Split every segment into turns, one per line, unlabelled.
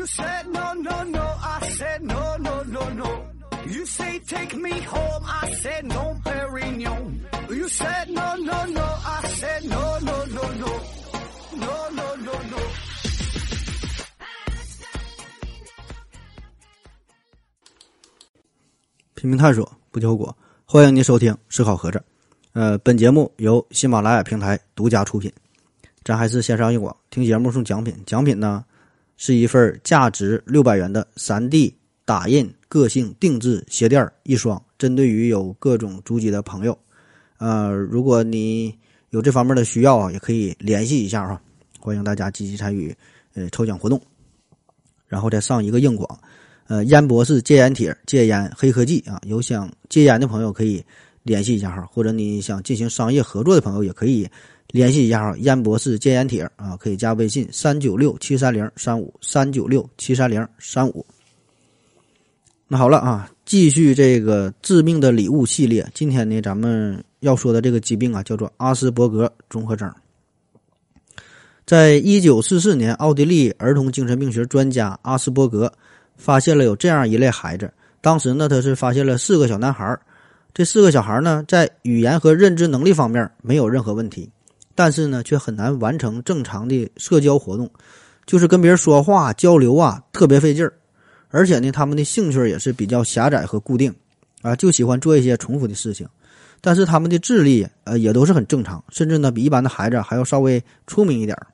You said no, no, no. I said no, no, no, no. You say take me home. I said no, Perignon. You said no, no, no. I said no, no, no, no. No, no, no, no.
拼命探索，不求果。欢迎您收听《思考盒子》。呃，本节目由喜马拉雅平台独家出品。咱还是线上硬广，听节目送奖品。奖品呢是一份价值六百元的三 D 打印个性定制鞋垫一双，针对于有各种足迹的朋友。呃，如果你有这方面的需要啊，也可以联系一下哈。欢迎大家积极参与呃抽奖活动。然后再上一个硬广。呃，烟博士戒烟帖、戒烟黑科技啊，有想戒烟的朋友可以联系一下哈，或者你想进行商业合作的朋友也可以联系一下哈。烟博士戒烟帖啊，可以加微信三九六七三零三五三九六七三零三五。那好了啊，继续这个致命的礼物系列，今天呢，咱们要说的这个疾病啊，叫做阿斯伯格综合征。在一九四四年，奥地利儿童精神病学专家阿斯伯格。发现了有这样一类孩子，当时呢，他是发现了四个小男孩这四个小孩呢，在语言和认知能力方面没有任何问题，但是呢，却很难完成正常的社交活动，就是跟别人说话交流啊，特别费劲儿。而且呢，他们的兴趣也是比较狭窄和固定，啊，就喜欢做一些重复的事情。但是他们的智力，呃，也都是很正常，甚至呢，比一般的孩子还要稍微聪明一点儿。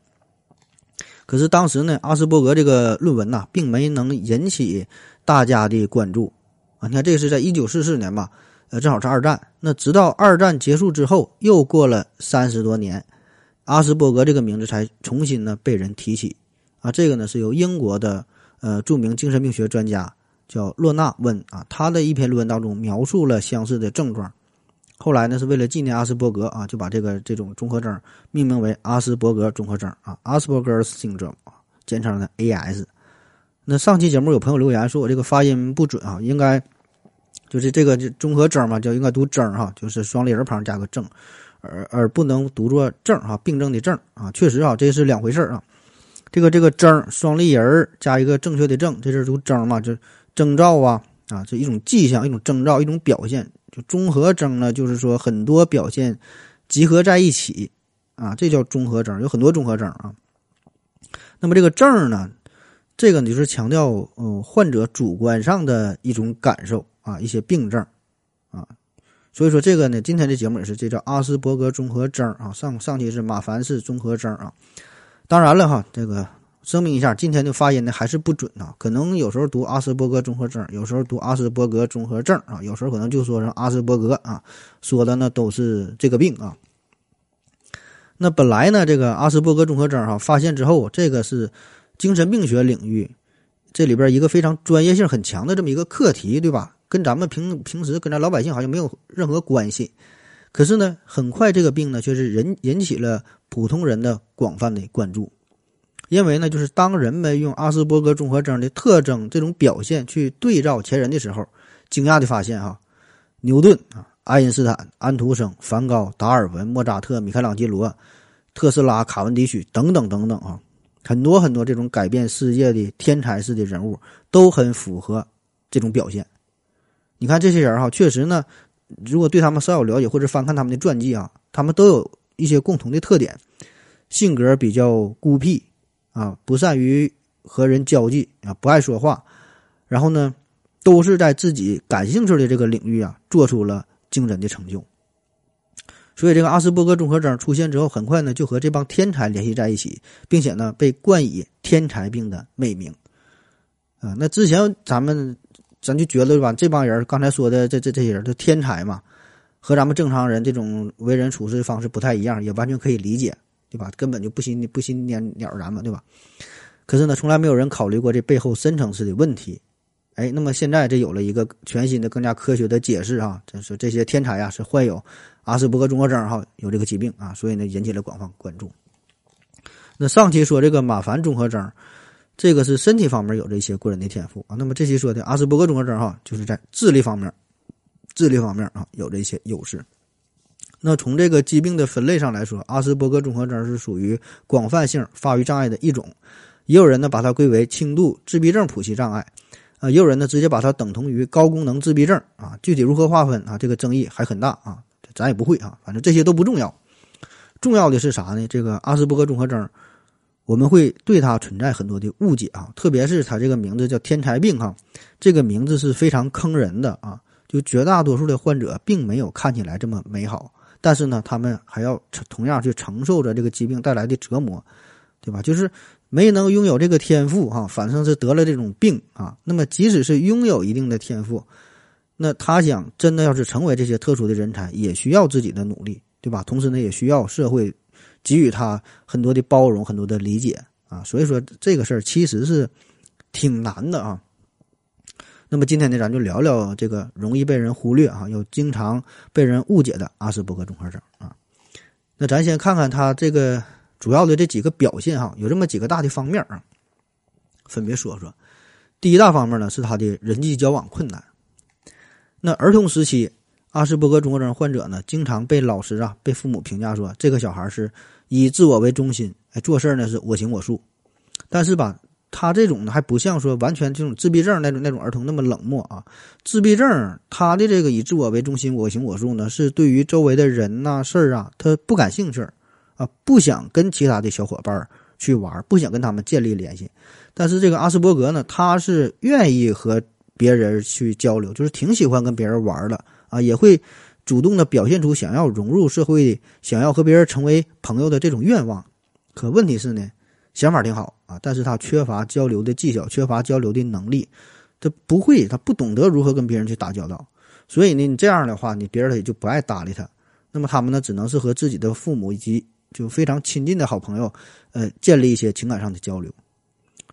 可是当时呢，阿斯伯格这个论文呐，并没能引起大家的关注啊。你看，这是在一九四四年吧，呃，正好是二战。那直到二战结束之后，又过了三十多年，阿斯伯格这个名字才重新呢被人提起啊。这个呢是由英国的呃著名精神病学专家叫洛纳温啊，他的一篇论文当中描述了相似的症状。后来呢，是为了纪念阿斯伯格啊，就把这个这种综合征命名为阿斯伯格综合征啊，Asperger's syndrome 啊，简称呢 AS。那上期节目有朋友留言说我这个发音不准啊，应该就是这个这综合征嘛，叫应该读征哈，就是双立人旁加个正，而而不能读作症哈，病症的症啊，确实啊，这是两回事啊。这个这个征双立人加一个正确的正，这是读征嘛，就征兆啊啊，这一种迹象，一种征兆，一种表现。就综合征呢，就是说很多表现集合在一起啊，这叫综合征，有很多综合征啊。那么这个症呢，这个呢就是强调呃患者主观上的一种感受啊，一些病症啊。所以说这个呢，今天的节目也是这叫阿斯伯格综合征啊。上上期是马凡氏综合征啊。当然了哈，这个。声明一下，今天的发音呢还是不准啊，可能有时候读阿斯伯格综合征，有时候读阿斯伯格综合症啊，有时候可能就说成阿斯伯格啊，说的呢都是这个病啊。那本来呢，这个阿斯伯格综合征哈发现之后，这个是精神病学领域这里边一个非常专业性很强的这么一个课题，对吧？跟咱们平平时跟咱老百姓好像没有任何关系。可是呢，很快这个病呢却是人引起了普通人的广泛的关注。因为呢，就是当人们用阿斯伯格综合征的特征这种表现去对照前人的时候，惊讶的发现哈，牛顿啊、爱因斯坦、安徒生、梵高、达尔文、莫扎特、米开朗基罗、特斯拉、卡文迪许等等等等啊，很多很多这种改变世界的天才式的人物都很符合这种表现。你看这些人哈，确实呢，如果对他们稍有了解或者翻看他们的传记啊，他们都有一些共同的特点，性格比较孤僻。啊，不善于和人交际啊，不爱说话，然后呢，都是在自己感兴趣的这个领域啊，做出了惊人的成就。所以，这个阿斯伯格综合征出现之后，很快呢就和这帮天才联系在一起，并且呢被冠以“天才病”的美名。啊，那之前咱们咱就觉得吧，这帮人刚才说的这这这些人都天才嘛，和咱们正常人这种为人处事的方式不太一样，也完全可以理解。对吧？根本就不心不心蔫鸟然嘛，对吧？可是呢，从来没有人考虑过这背后深层次的问题。哎，那么现在这有了一个全新的、更加科学的解释啊，就是这些天才啊是患有阿斯伯格综合征哈，有这个疾病啊，所以呢引起了广泛关注。那上期说这个马凡综合征，这个是身体方面有着一些过人的天赋啊。那么这期说的阿斯伯格综合征哈，就是在智力方面，智力方面啊有着一些优势。那从这个疾病的分类上来说，阿斯伯格综合征是属于广泛性发育障碍的一种。也有人呢把它归为轻度自闭症谱系障碍，啊，也有人呢直接把它等同于高功能自闭症啊。具体如何划分啊？这个争议还很大啊，咱也不会啊。反正这些都不重要，重要的是啥呢？这个阿斯伯格综合征，我们会对它存在很多的误解啊，特别是它这个名字叫天才病哈，这个名字是非常坑人的啊。就绝大多数的患者并没有看起来这么美好，但是呢，他们还要同样去承受着这个疾病带来的折磨，对吧？就是。没能拥有这个天赋哈，反正是得了这种病啊。那么，即使是拥有一定的天赋，那他想真的要是成为这些特殊的人才，也需要自己的努力，对吧？同时呢，也需要社会给予他很多的包容、很多的理解啊。所以说，这个事儿其实是挺难的啊。那么今天呢，咱就聊聊这个容易被人忽略啊，又经常被人误解的阿斯伯格综合征啊。那咱先看看他这个。主要的这几个表现哈，有这么几个大的方面啊，分别说说。第一大方面呢，是他的人际交往困难。那儿童时期，阿斯伯格综合征患者呢，经常被老师啊、被父母评价说，这个小孩是以自我为中心，哎，做事呢是我行我素。但是吧，他这种呢，还不像说完全这种自闭症那种那种儿童那么冷漠啊。自闭症他的这个以自我为中心，我行我素呢，是对于周围的人呐、事儿啊，他不感兴趣。啊，不想跟其他的小伙伴去玩，不想跟他们建立联系。但是这个阿斯伯格呢，他是愿意和别人去交流，就是挺喜欢跟别人玩的啊，也会主动的表现出想要融入社会、想要和别人成为朋友的这种愿望。可问题是呢，想法挺好啊，但是他缺乏交流的技巧，缺乏交流的能力，他不会，他不懂得如何跟别人去打交道。所以呢，你这样的话，你别人也就不爱搭理他。那么他们呢，只能是和自己的父母以及就非常亲近的好朋友，呃，建立一些情感上的交流。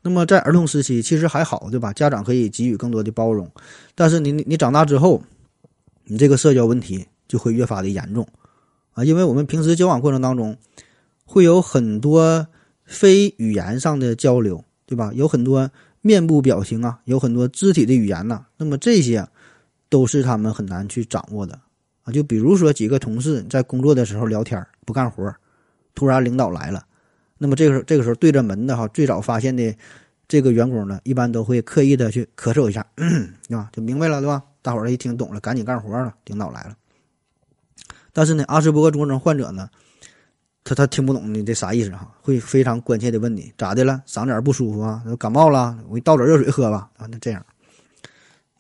那么在儿童时期其实还好，对吧？家长可以给予更多的包容。但是你你你长大之后，你这个社交问题就会越发的严重啊！因为我们平时交往过程当中，会有很多非语言上的交流，对吧？有很多面部表情啊，有很多肢体的语言呐。那么这些都是他们很难去掌握的啊！就比如说几个同事在工作的时候聊天不干活。突然领导来了，那么这个时候这个时候对着门的哈，最早发现的这个员工呢，一般都会刻意的去咳嗽一下，对吧？就明白了，对吧？大伙儿一听懂了，赶紧干活了。领导来了，但是呢，阿斯伯格综合征患者呢，他他听不懂你这啥意思哈，会非常关切的问你咋的了？嗓子眼不舒服啊？感冒了？我给你倒点热水喝吧。啊，那这样。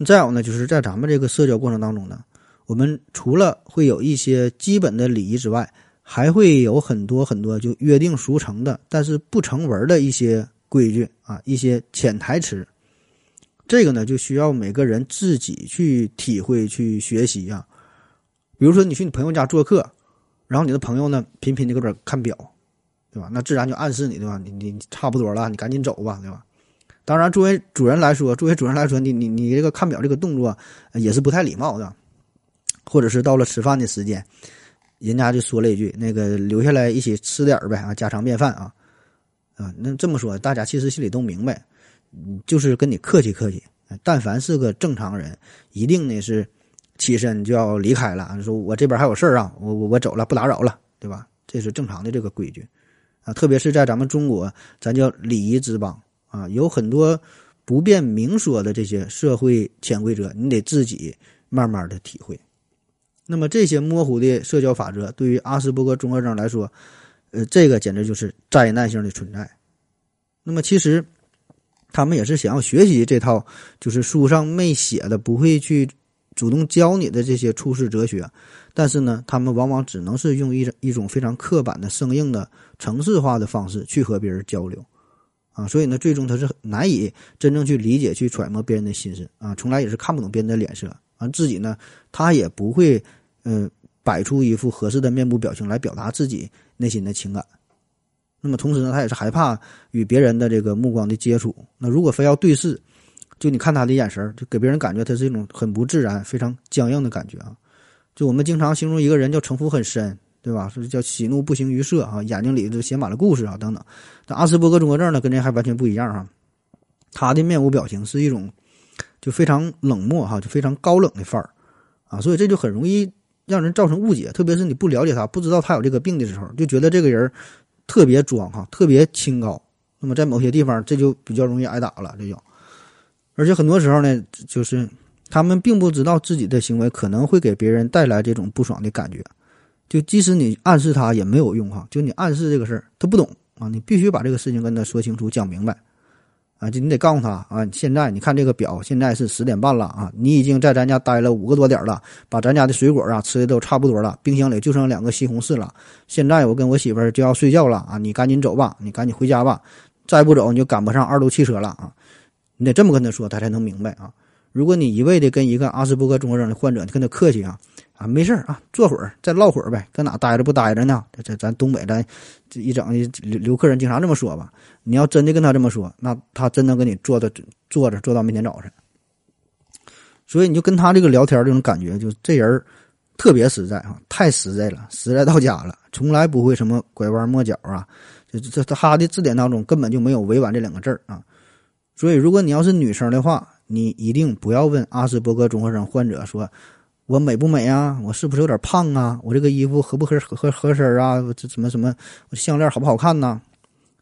再有呢，就是在咱们这个社交过程当中呢，我们除了会有一些基本的礼仪之外，还会有很多很多就约定俗成的，但是不成文的一些规矩啊，一些潜台词。这个呢，就需要每个人自己去体会、去学习啊。比如说，你去你朋友家做客，然后你的朋友呢频频的搁这看表，对吧？那自然就暗示你，对吧？你你差不多了，你赶紧走吧，对吧？当然，作为主人来说，作为主人来说，你你你这个看表这个动作也是不太礼貌的，或者是到了吃饭的时间。人家就说了一句：“那个留下来一起吃点呗啊，家常便饭啊，啊，那这么说，大家其实心里都明白，就是跟你客气客气。但凡是个正常人，一定呢是起身就要离开了，说我这边还有事儿啊，我我我走了，不打扰了，对吧？这是正常的这个规矩啊。特别是在咱们中国，咱叫礼仪之邦啊，有很多不便明说的这些社会潜规则，你得自己慢慢的体会。”那么这些模糊的社交法则，对于阿斯伯格综合征来说，呃，这个简直就是灾难性的存在。那么其实，他们也是想要学习这套，就是书上没写的，不会去主动教你的这些处世哲学。但是呢，他们往往只能是用一种一种非常刻板的、生硬的、程式化的方式去和别人交流，啊，所以呢，最终他是难以真正去理解、去揣摩别人的心思啊，从来也是看不懂别人的脸色。自己呢，他也不会，呃，摆出一副合适的面部表情来表达自己内心的情感。那么同时呢，他也是害怕与别人的这个目光的接触。那如果非要对视，就你看他的眼神，就给别人感觉他是一种很不自然、非常僵硬的感觉啊。就我们经常形容一个人叫城府很深，对吧？是叫喜怒不形于色啊，眼睛里就写满了故事啊，等等。但阿斯伯格综合症呢，跟这还完全不一样哈。他的面无表情是一种。就非常冷漠哈，就非常高冷的范儿，啊，所以这就很容易让人造成误解。特别是你不了解他，不知道他有这个病的时候，就觉得这个人特别装哈，特别清高，那么在某些地方，这就比较容易挨打了，这就。而且很多时候呢，就是他们并不知道自己的行为可能会给别人带来这种不爽的感觉，就即使你暗示他也没有用哈，就你暗示这个事儿，他不懂啊，你必须把这个事情跟他说清楚、讲明白。啊，就你得告诉他啊！现在你看这个表，现在是十点半了啊！你已经在咱家待了五个多点了，把咱家的水果啊吃的都差不多了，冰箱里就剩两个西红柿了。现在我跟我媳妇就要睡觉了啊！你赶紧走吧，你赶紧回家吧，再不走你就赶不上二路汽车了啊！你得这么跟他说，他才能明白啊！如果你一味的跟一个阿斯伯格综合症的患者，你跟他客气啊。啊，没事啊，坐会儿再唠会儿呗，搁哪待着不待着呢？这这咱东北咱这一整留留客人经常这么说吧。你要真的跟他这么说，那他真能跟你坐到坐着坐到明天早晨。所以你就跟他这个聊天这种感觉，就这人特别实在啊，太实在了，实在到家了，从来不会什么拐弯抹角啊。这这他的字典当中根本就没有委婉这两个字儿啊。所以如果你要是女生的话，你一定不要问阿斯伯格综合征患者说。我美不美啊？我是不是有点胖啊？我这个衣服合不合合合身啊？这什么什么项链好不好看呢？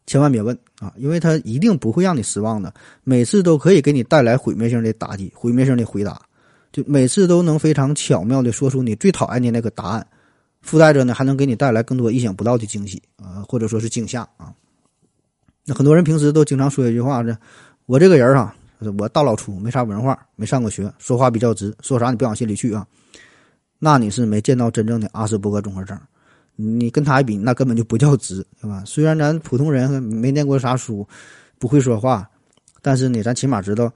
千万别问啊，因为他一定不会让你失望的。每次都可以给你带来毁灭性的打击，毁灭性的回答，就每次都能非常巧妙的说出你最讨厌的那个答案，附带着呢还能给你带来更多意想不到的惊喜啊，或者说是惊吓啊。那很多人平时都经常说一句话这我这个人啊。我大老粗，没啥文化，没上过学，说话比较直，说啥你别往心里去啊。那你是没见到真正的阿斯伯格综合症，你跟他一比，那根本就不叫直，对吧？虽然咱普通人没念过啥书，不会说话，但是呢，咱起码知道，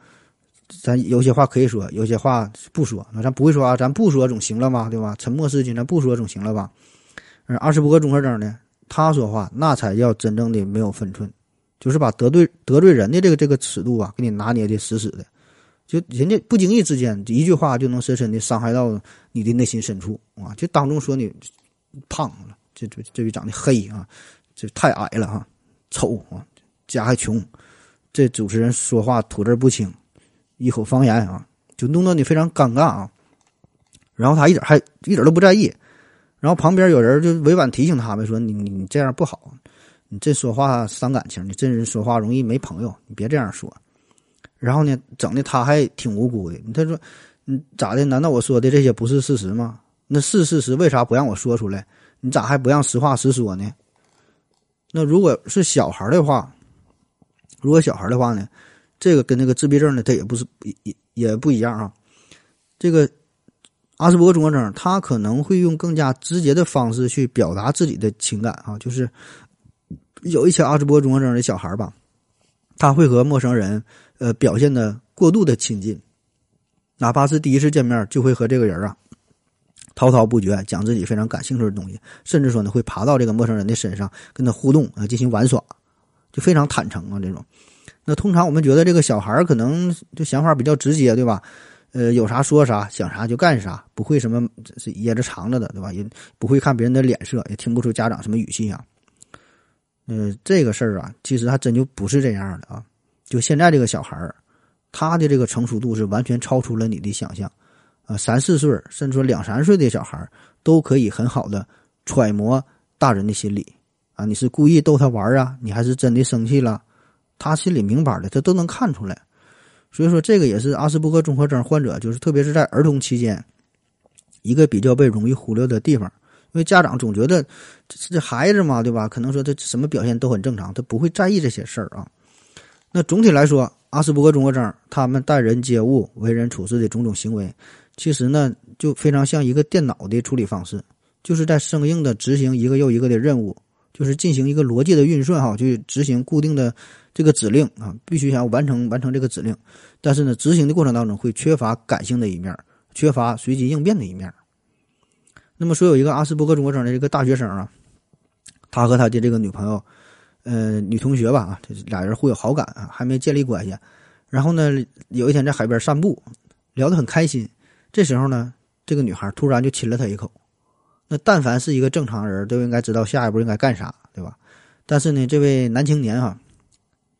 咱有些话可以说，有些话不说。那咱不会说啊，咱不说总行了吧，对吧？沉默是金，咱不说总行了吧？而阿斯伯格综合症呢，他说话那才叫真正的没有分寸。就是把得罪得罪人的这个这个尺度啊，给你拿捏的死死的，就人家不经意之间一句话就能深深的伤害到你的内心深处啊！就当众说你胖了，这这这位长得黑啊，这太矮了哈，丑啊，家还穷，这主持人说话吐字不清，一口方言啊，就弄得你非常尴尬啊。然后他一点还一点都不在意，然后旁边有人就委婉提醒他们说：“你你这样不好。”你这说话伤感情，你这人说话容易没朋友，你别这样说。然后呢，整的他还挺无辜的。他说：“你咋的？难道我说的这些不是事实吗？那是事实，为啥不让我说出来？你咋还不让实话实说呢？”那如果是小孩的话，如果小孩的话呢，这个跟那个自闭症呢，他也不是也也不一样啊。这个阿斯伯格综合征，他可能会用更加直接的方式去表达自己的情感啊，就是。有一些阿斯伯格综合征的小孩吧，他会和陌生人，呃，表现的过度的亲近，哪怕是第一次见面，就会和这个人啊，滔滔不绝讲自己非常感兴趣的东西，甚至说呢，会爬到这个陌生人的身上跟他互动啊，进行玩耍，就非常坦诚啊，这种。那通常我们觉得这个小孩可能就想法比较直接，对吧？呃，有啥说啥，想啥就干啥，不会什么是掖着藏着的，对吧？也不会看别人的脸色，也听不出家长什么语气啊。呃，这个事儿啊，其实还真就不是这样的啊。就现在这个小孩儿，他的这个成熟度是完全超出了你的想象啊。三四岁，甚至说两三岁的小孩儿，都可以很好的揣摩大人的心理啊。你是故意逗他玩啊，你还是真的生气了，他心里明白的，他都能看出来。所以说，这个也是阿斯伯格综合征患者，就是特别是在儿童期间，一个比较被容易忽略的地方。因为家长总觉得这这孩子嘛，对吧？可能说他什么表现都很正常，他不会在意这些事儿啊。那总体来说，阿斯伯格综合征他们待人接物、为人处事的种种行为，其实呢就非常像一个电脑的处理方式，就是在生硬的执行一个又一个的任务，就是进行一个逻辑的运算哈，去执行固定的这个指令啊，必须想要完成完成这个指令。但是呢，执行的过程当中会缺乏感性的一面，缺乏随机应变的一面。那么说，有一个阿斯伯格综合征的一个大学生啊，他和他的这个女朋友，呃，女同学吧啊，这俩人互有好感啊，还没建立关系。然后呢，有一天在海边散步，聊得很开心。这时候呢，这个女孩突然就亲了他一口。那但凡是一个正常人，都应该知道下一步应该干啥，对吧？但是呢，这位男青年哈，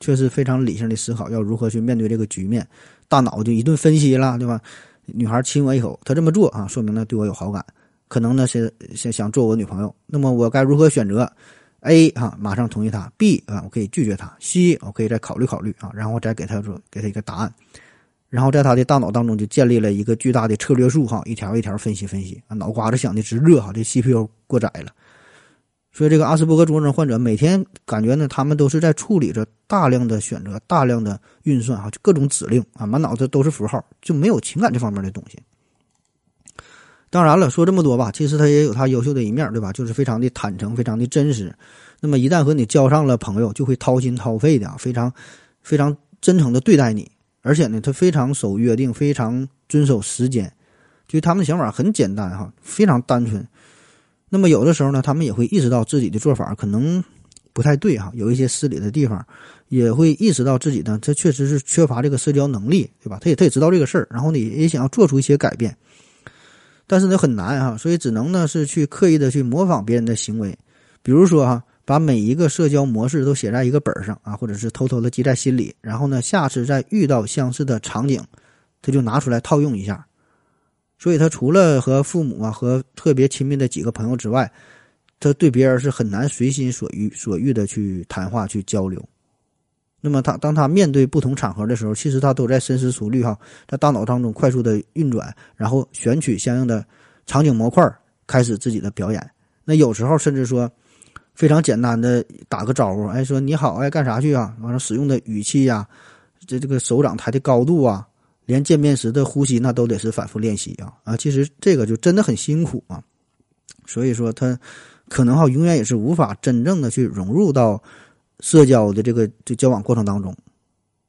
却是非常理性的思考要如何去面对这个局面，大脑就一顿分析了，对吧？女孩亲我一口，他这么做啊，说明呢对我有好感。可能呢是想想做我女朋友，那么我该如何选择？A 哈，马上同意他；B 啊，我可以拒绝他；C 我可以再考虑考虑啊，然后再给他说给他一个答案。然后在他的大脑当中就建立了一个巨大的策略树哈，一条一条分析分析啊，脑瓜子想的直热哈，这 CPU 过载了。所以这个阿斯伯格综合症患者每天感觉呢，他们都是在处理着大量的选择、大量的运算哈，就各种指令啊，满脑子都是符号，就没有情感这方面的东西。当然了，说这么多吧，其实他也有他优秀的一面，对吧？就是非常的坦诚，非常的真实。那么一旦和你交上了朋友，就会掏心掏肺的，非常非常真诚的对待你。而且呢，他非常守约定，非常遵守时间。就他们的想法很简单哈，非常单纯。那么有的时候呢，他们也会意识到自己的做法可能不太对哈，有一些失礼的地方，也会意识到自己呢，这确实是缺乏这个社交能力，对吧？他也他也知道这个事儿，然后呢，也想要做出一些改变。但是呢，很难哈，所以只能呢是去刻意的去模仿别人的行为，比如说哈，把每一个社交模式都写在一个本上啊，或者是偷偷的记在心里，然后呢，下次再遇到相似的场景，他就拿出来套用一下。所以他除了和父母啊和特别亲密的几个朋友之外，他对别人是很难随心所欲所欲的去谈话去交流。那么他当他面对不同场合的时候，其实他都在深思熟虑哈，在大脑当中快速的运转，然后选取相应的场景模块，开始自己的表演。那有时候甚至说非常简单的打个招呼，哎，说你好，哎，干啥去啊？完了使用的语气呀，这这个手掌抬的高度啊，连见面时的呼吸那都得是反复练习啊啊！其实这个就真的很辛苦啊，所以说他可能哈永远也是无法真正的去融入到。社交的这个这交往过程当中，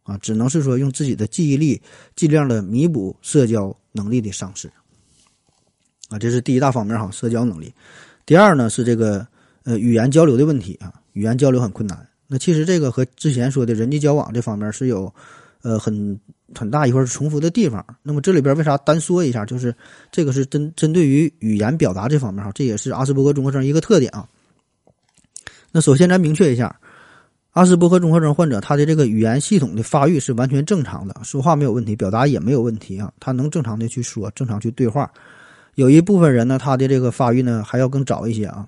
啊，只能是说用自己的记忆力尽量的弥补社交能力的丧失，啊，这是第一大方面哈，社交能力。第二呢是这个呃语言交流的问题啊，语言交流很困难。那其实这个和之前说的人际交往这方面是有呃很很大一块重复的地方。那么这里边为啥单说一下？就是这个是针针对于语言表达这方面哈，这也是阿斯伯格综合症一个特点啊。那首先咱明确一下。阿斯伯格综合症患者，他的这个语言系统的发育是完全正常的，说话没有问题，表达也没有问题啊，他能正常的去说，正常去对话。有一部分人呢，他的这个发育呢还要更早一些啊，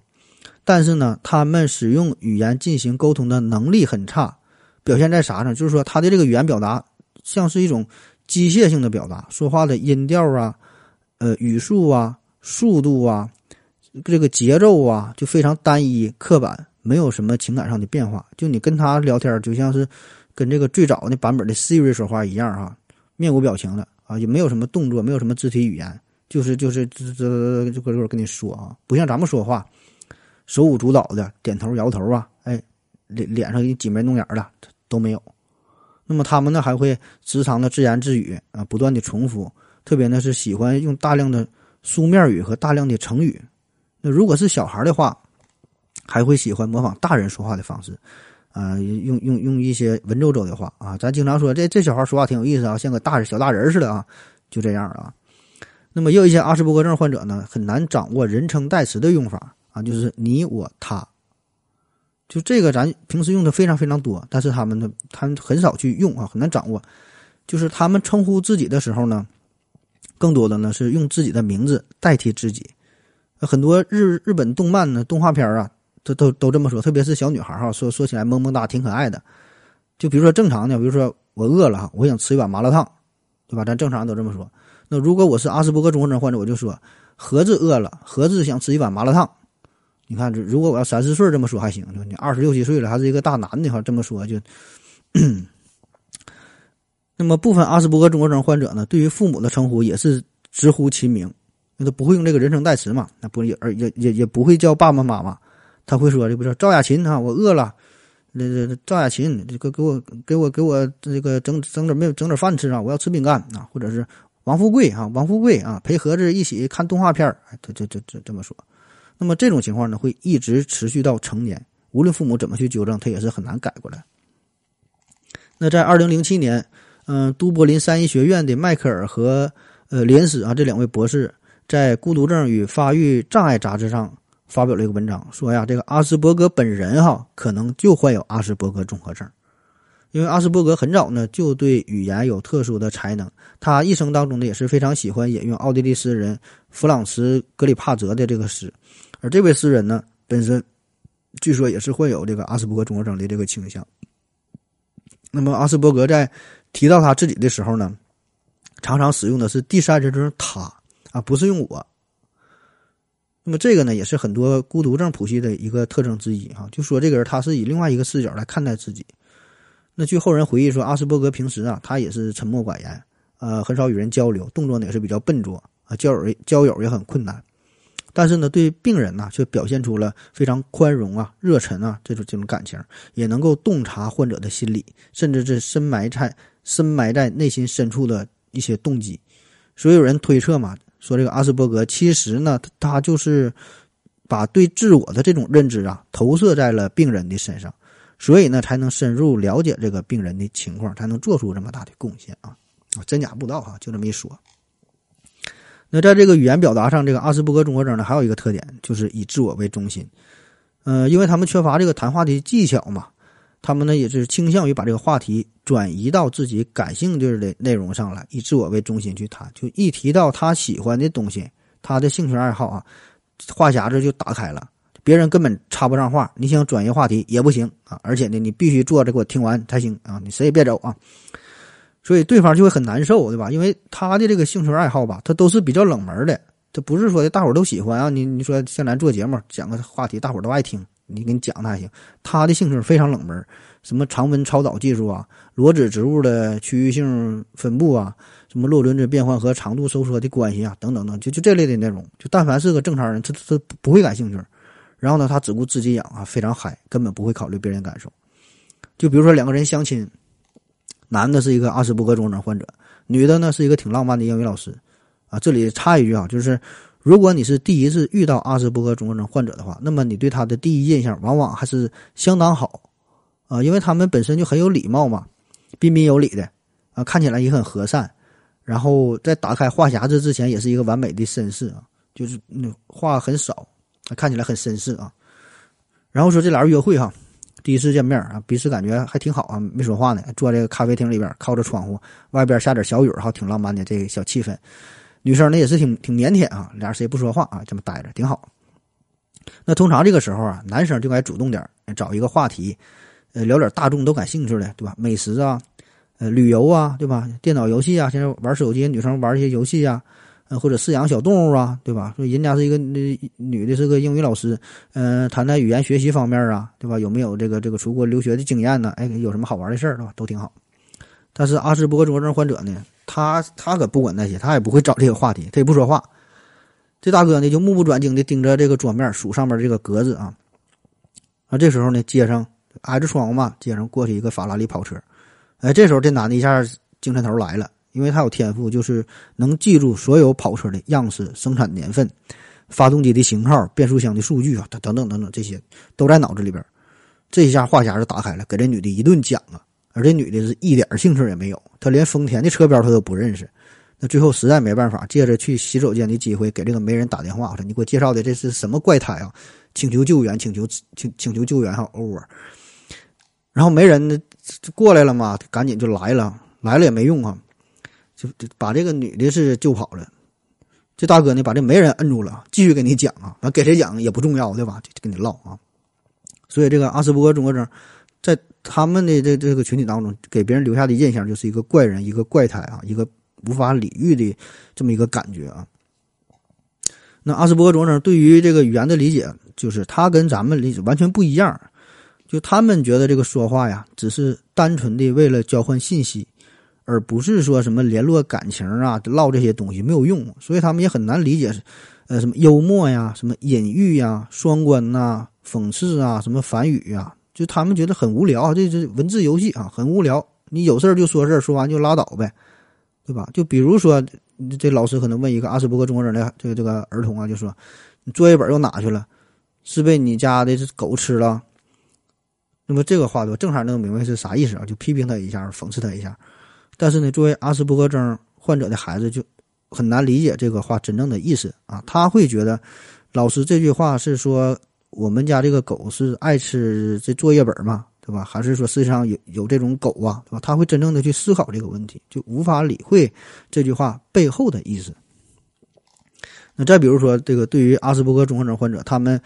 但是呢，他们使用语言进行沟通的能力很差，表现在啥上？就是说他的这个语言表达像是一种机械性的表达，说话的音调啊、呃语速啊、速度啊、这个节奏啊，就非常单一、刻板。没有什么情感上的变化，就你跟他聊天，就像是跟这个最早那版本的 Siri 说话一样哈，面无表情的啊，也没有什么动作，没有什么肢体语言，就是就是这这就搁这跟你说啊，不像咱们说话，手舞足蹈的，点头摇头啊，哎，脸脸上一挤眉弄眼的都没有。那么他们呢，还会时常的自言自语啊，不断的重复，特别呢是喜欢用大量的书面语和大量的成语。那如果是小孩的话，还会喜欢模仿大人说话的方式，啊，用用用一些文绉绉的话啊，咱经常说这这小孩说话挺有意思啊，像个大小大人似的啊，就这样啊。那么也有一些阿斯伯格症患者呢，很难掌握人称代词的用法啊，就是你我他，就这个咱平时用的非常非常多，但是他们呢，他们很少去用啊，很难掌握。就是他们称呼自己的时候呢，更多的呢是用自己的名字代替自己。很多日日本动漫呢，动画片啊。都都都这么说，特别是小女孩哈，说说起来萌萌哒，挺可爱的。就比如说正常的，比如说我饿了哈，我想吃一碗麻辣烫，对吧？咱正常都这么说。那如果我是阿斯伯格综合症患者，我就说盒子饿了，盒子想吃一碗麻辣烫。你看，如果我要三四岁这么说还行，你二十六七岁了，还是一个大男的哈，这么说就。那么部分阿斯伯格综合症患者呢，对于父母的称呼也是直呼其名，那都不会用这个人称代词嘛，那不也也也也不会叫爸爸妈妈。他会说：“这不是赵雅琴啊，我饿了。那这赵雅琴，这个给我给我给我这个整整点没有整点饭吃啊！我要吃饼干啊，或者是王富贵啊，王富贵啊，陪盒子一起看动画片儿。他这这这这么说。那么这种情况呢，会一直持续到成年，无论父母怎么去纠正，他也是很难改过来。那在二零零七年，嗯，都柏林三一学院的迈克尔和呃连斯啊这两位博士在《孤独症与发育障碍》杂志上。”发表了一个文章，说呀，这个阿斯伯格本人哈，可能就患有阿斯伯格综合症，因为阿斯伯格很早呢就对语言有特殊的才能，他一生当中呢也是非常喜欢引用奥地利诗人弗朗茨·格里帕泽的这个诗，而这位诗人呢本身据说也是患有这个阿斯伯格综合征的这个倾向。那么阿斯伯格在提到他自己的时候呢，常常使用的是第三人称他啊，不是用我。那么这个呢，也是很多孤独症谱系的一个特征之一啊。就说这个人他是以另外一个视角来看待自己。那据后人回忆说，阿斯伯格平时啊，他也是沉默寡言，呃，很少与人交流，动作呢也是比较笨拙啊，交友交友也很困难。但是呢，对病人呢，却表现出了非常宽容啊、热忱啊这种这种感情，也能够洞察患者的心理，甚至是深埋在深埋在内心深处的一些动机。所以有人推测嘛，说这个阿斯伯格其实呢，他就是把对自我的这种认知啊，投射在了病人的身上，所以呢，才能深入了解这个病人的情况，才能做出这么大的贡献啊！啊，真假不知道哈，就这么一说。那在这个语言表达上，这个阿斯伯格综合征呢，还有一个特点就是以自我为中心。呃，因为他们缺乏这个谈话的技巧嘛，他们呢也是倾向于把这个话题转移到自己感兴趣的内容上来，以自我为中心去谈。就一提到他喜欢的东西，他的兴趣爱好啊，话匣子就打开了，别人根本插不上话，你想转移话题也不行啊！而且呢，你必须坐着给我听完才行啊！你谁也别走啊！所以对方就会很难受，对吧？因为他的这个兴趣爱好吧，他都是比较冷门的，他不是说大伙都喜欢啊。你你说像咱做节目讲个话题，大伙都爱听，你给你讲他还行。他的兴趣非常冷门，什么常温超导技术啊，裸子植物的区域性分布啊，什么洛伦兹变换和长度收缩的关系啊，等等等，就就这类的内容，就但凡是个正常人，他他不会感兴趣。然后呢，他只顾自己养啊，非常嗨，根本不会考虑别人感受。就比如说两个人相亲。男的是一个阿斯伯格综合症患者，女的呢是一个挺浪漫的英语老师，啊，这里插一句啊，就是如果你是第一次遇到阿斯伯格综合症患者的话，那么你对他的第一印象往往还是相当好，啊，因为他们本身就很有礼貌嘛，彬彬有礼的，啊，看起来也很和善，然后在打开话匣子之前也是一个完美的绅士啊，就是那话很少，看起来很绅士啊，然后说这俩人约会哈。第一次见面啊，彼此感觉还挺好啊，没说话呢，坐这个咖啡厅里边，靠着窗户，外边下点小雨哈，挺浪漫的这个小气氛。女生呢也是挺挺腼腆啊，俩人谁也不说话啊，这么待着挺好。那通常这个时候啊，男生就该主动点，找一个话题，呃，聊点大众都感兴趣的，对吧？美食啊，呃，旅游啊，对吧？电脑游戏啊，现在玩手机，女生玩一些游戏啊。呃，或者饲养小动物啊，对吧？说人家是一个女的，是个英语老师，嗯，谈谈语言学习方面啊，对吧？有没有这个这个出国留学的经验呢？哎，有什么好玩的事儿，对吧？都挺好。但是阿斯伯格综合症患者呢，他他可不管那些，他也不会找这个话题，他也不说话。这大哥呢，就目不转睛的盯着这个桌面，数上面这个格子啊。啊，这时候呢，街上挨着窗户嘛，街上过去一个法拉利跑车。哎，这时候这男的一下精神头来了。因为他有天赋，就是能记住所有跑车的样式、生产年份、发动机的型号、变速箱的数据啊，等等等等，这些都在脑子里边。这一下话匣子打开了，给这女的一顿讲啊。而这女的是一点兴趣也没有，她连丰田的车标她都不认识。那最后实在没办法，借着去洗手间的机会，给这个媒人打电话，说：“你给我介绍的这是什么怪胎啊？请求救援，请求请请求救援哈，over。”然后媒人呢过来了嘛，赶紧就来了，来了也没用啊。就把这个女的是救跑了，这大哥呢把这媒人摁住了，继续给你讲啊，完给谁讲也不重要，对吧？就跟你唠啊。所以这个阿斯伯格综合征，在他们的这这个群体当中，给别人留下的印象就是一个怪人，一个怪胎啊，一个无法理喻的这么一个感觉啊。那阿斯伯格综合征对于这个语言的理解，就是他跟咱们理解完全不一样，就他们觉得这个说话呀，只是单纯的为了交换信息。而不是说什么联络感情啊，唠这些东西没有用，所以他们也很难理解，呃，什么幽默呀，什么隐喻呀，双关呐，讽刺啊，什么反语呀，就他们觉得很无聊，这是文字游戏啊，很无聊。你有事儿就说事儿，说完就拉倒呗，对吧？就比如说，这老师可能问一个阿斯伯格综合征的这个这个儿童啊，就说，你作业本又哪去了？是被你家的这狗吃了？那么这个话，我正常能明白是啥意思啊？就批评他一下，讽刺他一下。但是呢，作为阿斯伯格症患者的孩子就很难理解这个话真正的意思啊。他会觉得，老师这句话是说我们家这个狗是爱吃这作业本嘛，对吧？还是说世界上有有这种狗啊，对吧？他会真正的去思考这个问题，就无法理会这句话背后的意思。那再比如说，这个对于阿斯伯格综合症患者，他们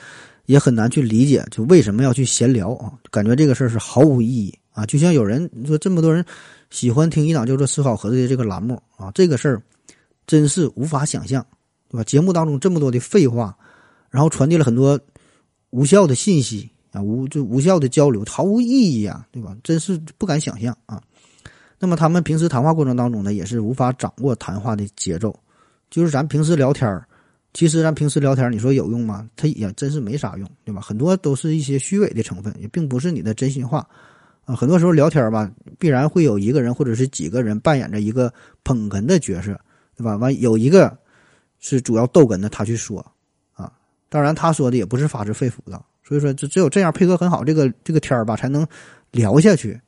也很难去理解，就为什么要去闲聊啊？感觉这个事儿是毫无意义啊！就像有人说，这么多人喜欢听一档叫做“思考盒子”的这个栏目啊，这个事儿真是无法想象，对吧？节目当中这么多的废话，然后传递了很多无效的信息啊，无就无效的交流，毫无意义啊，对吧？真是不敢想象啊！那么他们平时谈话过程当中呢，也是无法掌握谈话的节奏，就是咱平时聊天儿。其实咱平时聊天儿，你说有用吗？它也真是没啥用，对吧？很多都是一些虚伪的成分，也并不是你的真心话啊。很多时候聊天吧，必然会有一个人或者是几个人扮演着一个捧哏的角色，对吧？完有一个是主要逗哏的，他去说。当然，他说的也不是发自肺腑的，所以说，只只有这样配合很好，这个这个天儿吧，才能聊下去。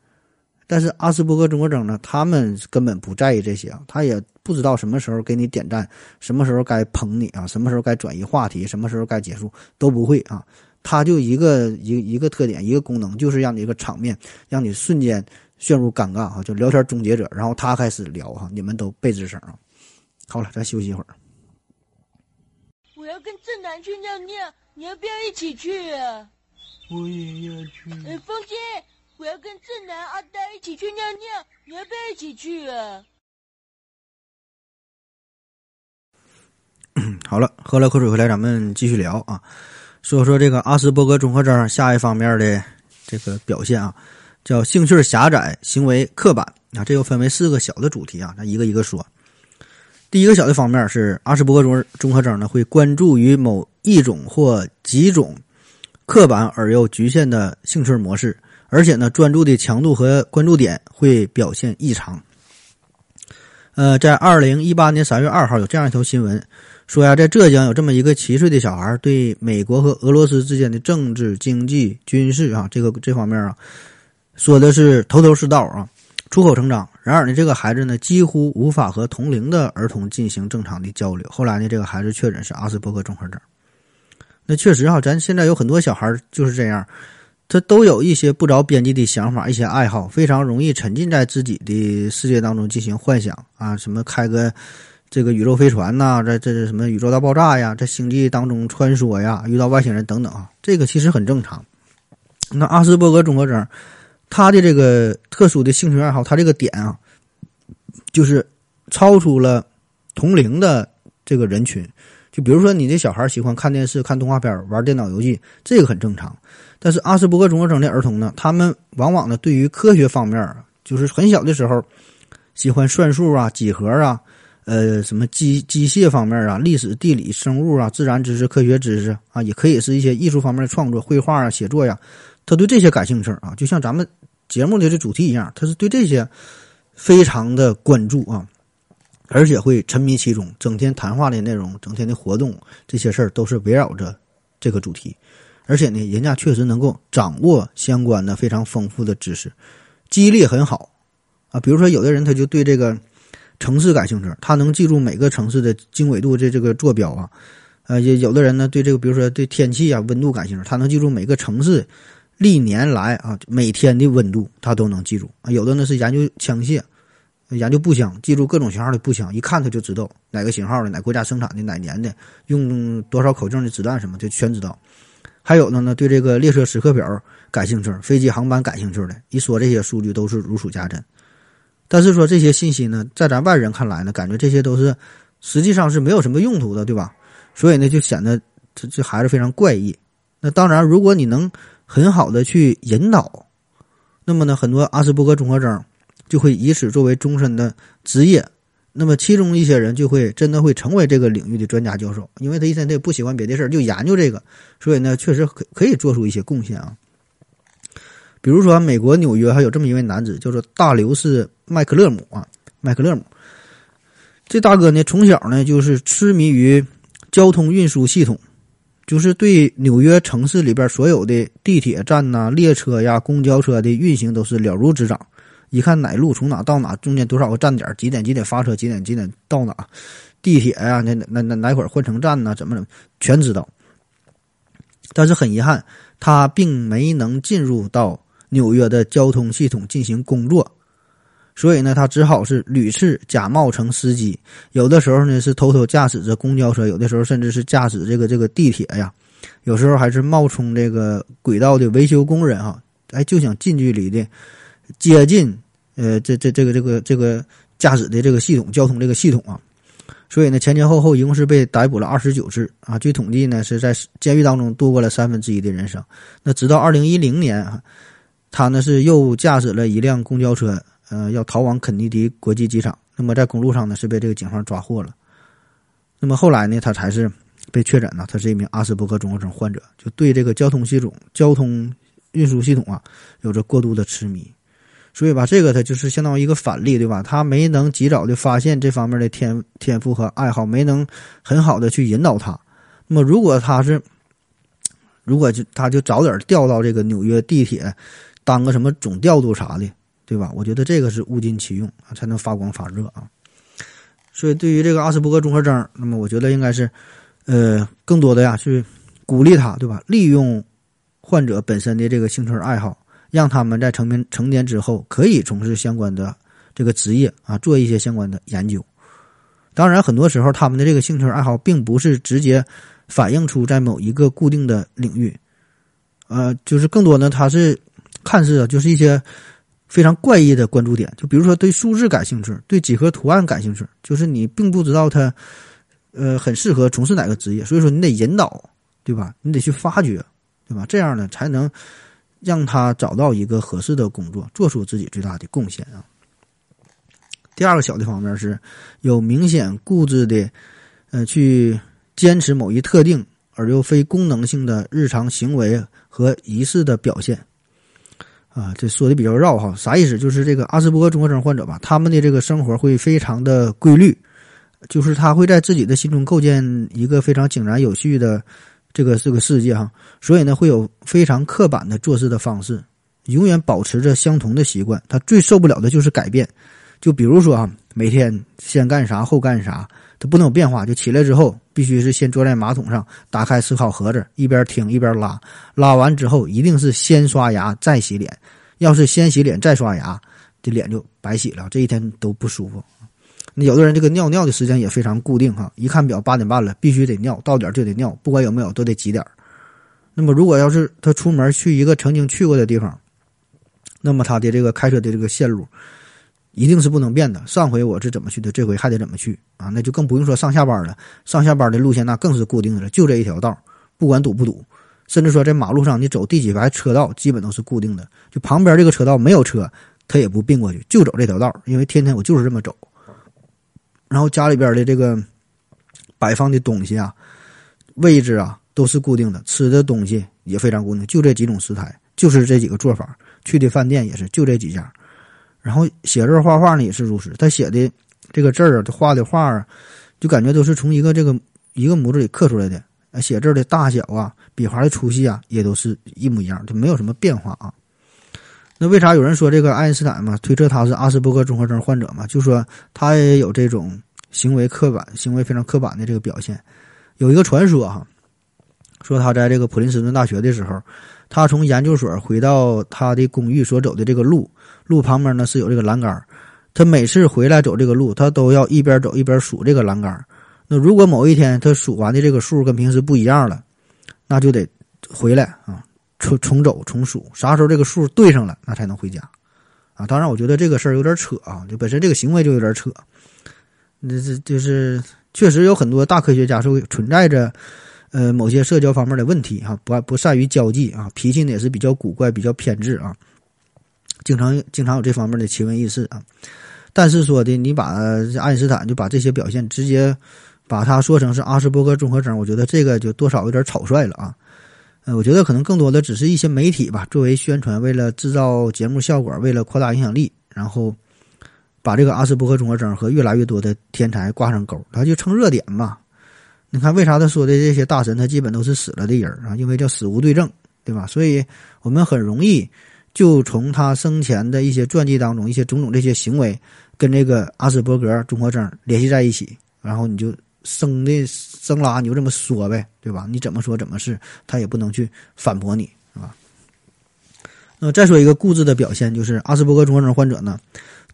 但是阿斯伯格综合征呢，他们根本不在意这些啊，他也不知道什么时候给你点赞，什么时候该捧你啊，什么时候该转移话题，什么时候该结束都不会啊。他就一个一一个特点，一个功能，就是让你一个场面，让你瞬间陷入尴尬啊，就聊天终结者。然后他开始聊哈，你们都背吱声啊。好了，咱休息一会儿。
我要跟正南去尿尿，你要不要一起去啊？
我也要去。
哎，风姐。我要跟正南、阿呆一起去尿尿，你要不要一起去啊？
好了，喝了口水回来，咱们继续聊啊。说说这个阿斯伯格综合征下一方面的这个表现啊，叫兴趣狭窄、行为刻板啊。这又分为四个小的主题啊，咱一个一个说。第一个小的方面是阿斯伯格综综合征呢，会关注于某一种或几种刻板而又局限的兴趣模式。而且呢，专注的强度和关注点会表现异常。呃，在二零一八年三月二号有这样一条新闻，说呀，在浙江有这么一个七岁的小孩，对美国和俄罗斯之间的政治、经济、军事啊，这个这方面啊，说的是头头是道啊，出口成章。然而呢，这个孩子呢，几乎无法和同龄的儿童进行正常的交流。后来呢，这个孩子确诊是阿斯伯格综合征。那确实哈，咱现在有很多小孩就是这样。他都有一些不着边际的想法，一些爱好，非常容易沉浸在自己的世界当中进行幻想啊，什么开个这个宇宙飞船呐，在这什么宇宙大爆炸呀，在星际当中穿梭呀，遇到外星人等等啊，这个其实很正常。那阿斯伯格综合征，他的这个特殊的兴趣爱好，他这个点啊，就是超出了同龄的这个人群。就比如说，你这小孩喜欢看电视、看动画片、玩电脑游戏，这个很正常。但是阿斯伯格综合征的儿童呢，他们往往呢对于科学方面，就是很小的时候喜欢算数啊、几何啊、呃什么机机械方面啊、历史、地理、生物啊、自然知识、科学知识啊，也可以是一些艺术方面的创作、绘画啊、写作呀，他对这些感兴趣啊。就像咱们节目的这主题一样，他是对这些非常的关注啊。而且会沉迷其中，整天谈话的内容，整天的活动，这些事儿都是围绕着这个主题。而且呢，人家确实能够掌握相关的非常丰富的知识，记忆力很好啊。比如说，有的人他就对这个城市感兴趣，他能记住每个城市的经纬度的这个坐标啊。呃，也有的人呢对这个，比如说对天气啊、温度感兴趣，他能记住每个城市历年来啊每天的温度，他都能记住啊。有的呢是研究枪械。研究步枪，记住各种型号的步枪，一看他就知道哪个型号的，哪国家生产的，哪年的，用多少口径的子弹什么，就全知道。还有的呢，对这个列车时刻表感兴趣，飞机航班感兴趣的，一说这些数据都是如数家珍。但是说这些信息呢，在咱外人看来呢，感觉这些都是实际上是没有什么用途的，对吧？所以呢，就显得这这孩子非常怪异。那当然，如果你能很好的去引导，那么呢，很多阿斯伯格综合征。就会以此作为终身的职业，那么其中一些人就会真的会成为这个领域的专家教授，因为他一天他也不喜欢别的事儿，就研究这个，所以呢，确实可可以做出一些贡献啊。比如说，美国纽约还有这么一位男子，叫做大刘士麦克勒姆啊，麦克勒姆，这大哥呢从小呢就是痴迷于交通运输系统，就是对纽约城市里边所有的地铁站呐、列车呀、公交车的运行都是了如指掌。一看哪路从哪到哪，中间多少个站点，几点几点发车，几点几点到哪，地铁呀，那那那哪会儿换乘站呢？怎么怎么全知道。但是很遗憾，他并没能进入到纽约的交通系统进行工作，所以呢，他只好是屡次假冒成司机，有的时候呢是偷偷驾驶着公交车，有的时候甚至是驾驶这个这个地铁呀，有时候还是冒充这个轨道的维修工人哈，哎，就想近距离的接近呃这这这个这个这个驾驶的这个系统交通这个系统啊。所以呢，前前后后一共是被逮捕了二十九次啊。据统计呢，是在监狱当中度过了三分之一的人生。那直到二零一零年啊，他呢是又驾驶了一辆公交车，呃，要逃往肯尼迪国际机场。那么在公路上呢，是被这个警方抓获了。那么后来呢，他才是被确诊呢，他是一名阿斯伯格综合症患者，就对这个交通系统、交通运输系统啊，有着过度的痴迷。所以吧，这个他就是相当于一个反例，对吧？他没能及早的发现这方面的天天赋和爱好，没能很好的去引导他。那么，如果他是，如果就他就早点调到这个纽约地铁，当个什么总调度啥的，对吧？我觉得这个是物尽其用啊，才能发光发热啊。所以，对于这个阿斯伯格综合征，那么我觉得应该是，呃，更多的呀去鼓励他，对吧？利用患者本身的这个兴趣爱好。让他们在成年成年之后可以从事相关的这个职业啊，做一些相关的研究。当然，很多时候他们的这个兴趣爱好并不是直接反映出在某一个固定的领域，呃，就是更多呢，他是看似就是一些非常怪异的关注点。就比如说对数字感兴趣，对几何图案感兴趣，就是你并不知道他呃很适合从事哪个职业，所以说你得引导，对吧？你得去发掘，对吧？这样呢才能。让他找到一个合适的工作，做出自己最大的贡献啊。第二个小的方面是有明显固执的，呃，去坚持某一特定而又非功能性的日常行为和仪式的表现。啊，这说的比较绕哈，啥意思？就是这个阿斯伯格综合征患者吧，他们的这个生活会非常的规律，就是他会在自己的心中构建一个非常井然有序的。这个这个世界哈，所以呢会有非常刻板的做事的方式，永远保持着相同的习惯。他最受不了的就是改变，就比如说啊，每天先干啥后干啥，他不能有变化。就起来之后，必须是先坐在马桶上，打开思考盒子，一边听一边拉，拉完之后一定是先刷牙再洗脸。要是先洗脸再刷牙，这脸就白洗了，这一天都不舒服。那有的人这个尿尿的时间也非常固定哈，一看表八点半了，必须得尿，到点就得尿，不管有没有都得几点。那么如果要是他出门去一个曾经去过的地方，那么他的这个开车的这个线路一定是不能变的。上回我是怎么去的，这回还得怎么去啊？那就更不用说上下班了，上下班的路线那更是固定的了，就这一条道，不管堵不堵，甚至说在马路上你走第几排车道，基本都是固定的，就旁边这个车道没有车，他也不并过去，就走这条道，因为天天我就是这么走。然后家里边的这个摆放的东西啊，位置啊都是固定的，吃的东西也非常固定，就这几种食材，就是这几个做法。去的饭店也是就这几家。然后写字画画呢也是如此，他写的这个字儿啊，他画的画啊，就感觉都是从一个这个一个模子里刻出来的。写字的大小啊，笔画的粗细啊，也都是一模一样，就没有什么变化啊。那为啥有人说这个爱因斯坦嘛，推测他是阿斯伯格综合征患者嘛？就说他也有这种。行为刻板，行为非常刻板的这个表现，有一个传说哈，说他在这个普林斯顿大学的时候，他从研究所回到他的公寓所走的这个路，路旁边呢是有这个栏杆他每次回来走这个路，他都要一边走一边数这个栏杆那如果某一天他数完的这个数跟平时不一样了，那就得回来啊，重重走重数，啥时候这个数对上了，那才能回家啊。当然，我觉得这个事儿有点扯啊，就本身这个行为就有点扯。那这就是确实有很多大科学家是存在着，呃，某些社交方面的问题哈，不不善于交际啊，脾气呢也是比较古怪、比较偏执啊，经常经常有这方面的奇闻异事啊。但是说的，你把爱因斯坦就把这些表现直接把他说成是阿斯伯格综合征，我觉得这个就多少有点草率了啊。呃，我觉得可能更多的只是一些媒体吧，作为宣传，为了制造节目效果，为了扩大影响力，然后。把这个阿斯伯格综合征和越来越多的天才挂上钩，他就蹭热点嘛。你看，为啥他说的这些大神，他基本都是死了的人啊？因为叫死无对证，对吧？所以我们很容易就从他生前的一些传记当中，一些种种这些行为，跟这个阿斯伯格综合征联系在一起，然后你就生的生拉，你就这么说呗，对吧？你怎么说怎么是，他也不能去反驳你，是吧？那再说一个固执的表现，就是阿斯伯格综合征患者呢。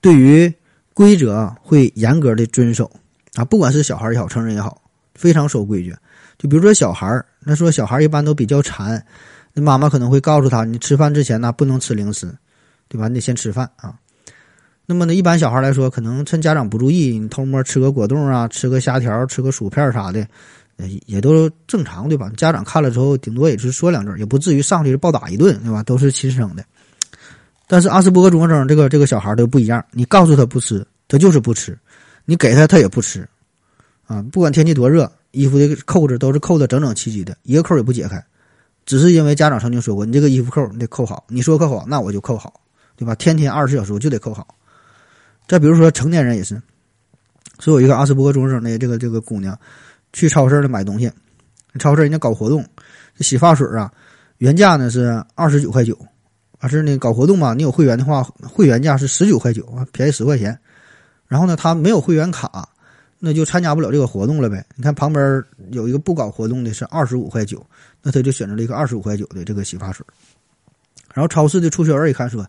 对于规则会严格的遵守啊，不管是小孩也好，成人也好，非常守规矩。就比如说小孩，那说小孩一般都比较馋，那妈妈可能会告诉他，你吃饭之前呢不能吃零食，对吧？你得先吃饭啊。那么呢，一般小孩来说，可能趁家长不注意，你偷摸吃个果冻啊，吃个虾条，吃个薯片啥的，也都正常，对吧？家长看了之后，顶多也是说两句，也不至于上去就暴打一顿，对吧？都是亲生的。但是阿斯伯格综合征这个这个小孩都不一样，你告诉他不吃，他就是不吃；你给他，他也不吃。啊，不管天气多热。衣服的扣子都是扣的整整齐齐的，一个扣也不解开，只是因为家长曾经说过，你这个衣服扣你得扣好，你说扣好，那我就扣好，对吧？天天二十四小时我就得扣好。再比如说成年人也是，说有一个阿斯伯格综合征的这个这个姑娘，去超市里买东西，超市人家搞活动，这洗发水啊，原价呢是二十九块九，而是呢搞活动嘛，你有会员的话，会员价是十九块九啊，便宜十块钱。然后呢，他没有会员卡。那就参加不了这个活动了呗。你看旁边有一个不搞活动的，是二十五块九，那他就选择了一个二十五块九的这个洗发水。然后超市的促销员一看说：“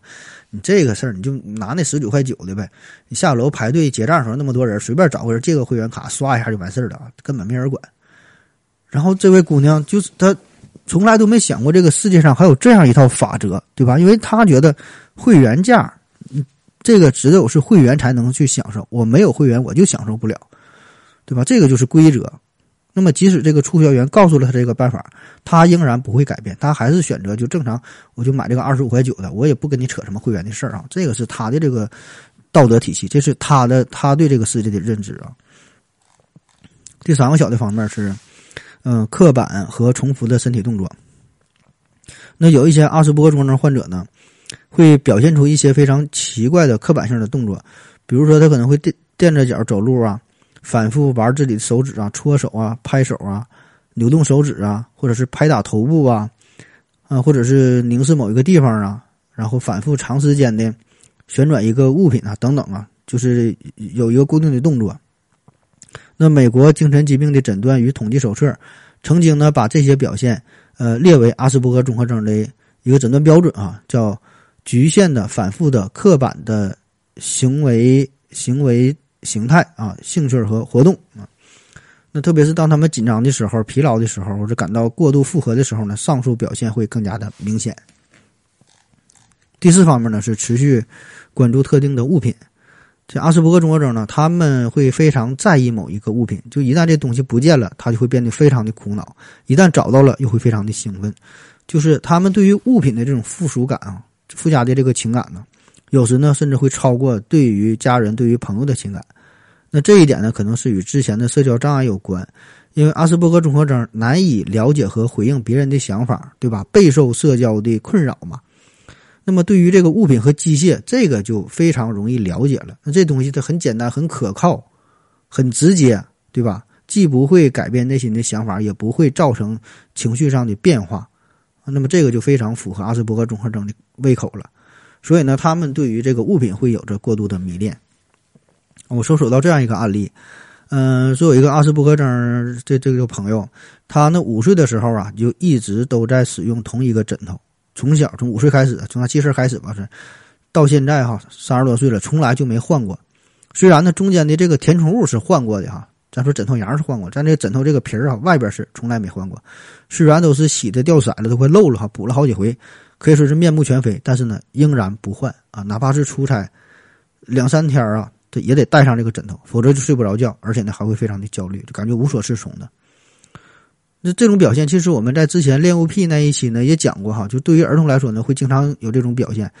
你这个事儿，你就拿那十九块九的呗。你下楼排队结账的时候那么多人，随便找个人借个会员卡刷一下就完事儿了，根本没人管。”然后这位姑娘就是她，从来都没想过这个世界上还有这样一套法则，对吧？因为她觉得会员价，这个只有是会员才能去享受，我没有会员我就享受不了。对吧？这个就是规则。那么，即使这个促销员告诉了他这个办法，他仍然不会改变，他还是选择就正常，我就买这个二十五块九的，我也不跟你扯什么会员的事儿啊。这个是他的这个道德体系，这是他的他对这个世界的认知啊。第三个小的方面是，嗯，刻板和重复的身体动作。那有一些阿斯伯格综合症患者呢，会表现出一些非常奇怪的刻板性的动作，比如说他可能会垫垫着脚走路啊。反复玩自己的手指啊，搓手啊，拍手啊，扭动手指啊，或者是拍打头部啊，啊，或者是凝视某一个地方啊，然后反复长时间的旋转一个物品啊，等等啊，就是有一个固定的动作。那美国精神疾病的诊断与统计手册曾经呢把这些表现呃列为阿斯伯格综合征的一个诊断标准啊，叫局限的、反复的、刻板的行为行为。形态啊，兴趣和活动啊，那特别是当他们紧张的时候、疲劳的时候，或者感到过度负荷的时候呢，上述表现会更加的明显。第四方面呢，是持续关注特定的物品。这阿斯伯格综合征呢，他们会非常在意某一个物品，就一旦这东西不见了，他就会变得非常的苦恼；一旦找到了，又会非常的兴奋。就是他们对于物品的这种附属感啊，附加的这个情感呢。有时呢，甚至会超过对于家人、对于朋友的情感。那这一点呢，可能是与之前的社交障碍有关，因为阿斯伯格综合征难以了解和回应别人的想法，对吧？备受社交的困扰嘛。那么对于这个物品和机械，这个就非常容易了解了。那这东西它很简单、很可靠、很直接，对吧？既不会改变内心的想法，也不会造成情绪上的变化。那么这个就非常符合阿斯伯格综合征的胃口了。所以呢，他们对于这个物品会有着过度的迷恋。我搜索到这样一个案例，嗯，说有一个阿斯伯格症这这个朋友，他呢五岁的时候啊，就一直都在使用同一个枕头，从小从五岁开始，从他记事开始吧是，到现在哈三十多岁了，从来就没换过。虽然呢中间的这个填充物是换过的哈，咱说枕头沿是换过，咱这个枕头这个皮儿啊外边是从来没换过。虽然都是洗的掉色了，都快漏了哈，补了好几回。可以说是面目全非，但是呢，仍然不换啊！哪怕是出差两三天啊，这也得带上这个枕头，否则就睡不着觉，而且呢，还会非常的焦虑，就感觉无所适从的。那这种表现，其实我们在之前恋物癖那一期呢也讲过哈，就对于儿童来说呢，会经常有这种表现，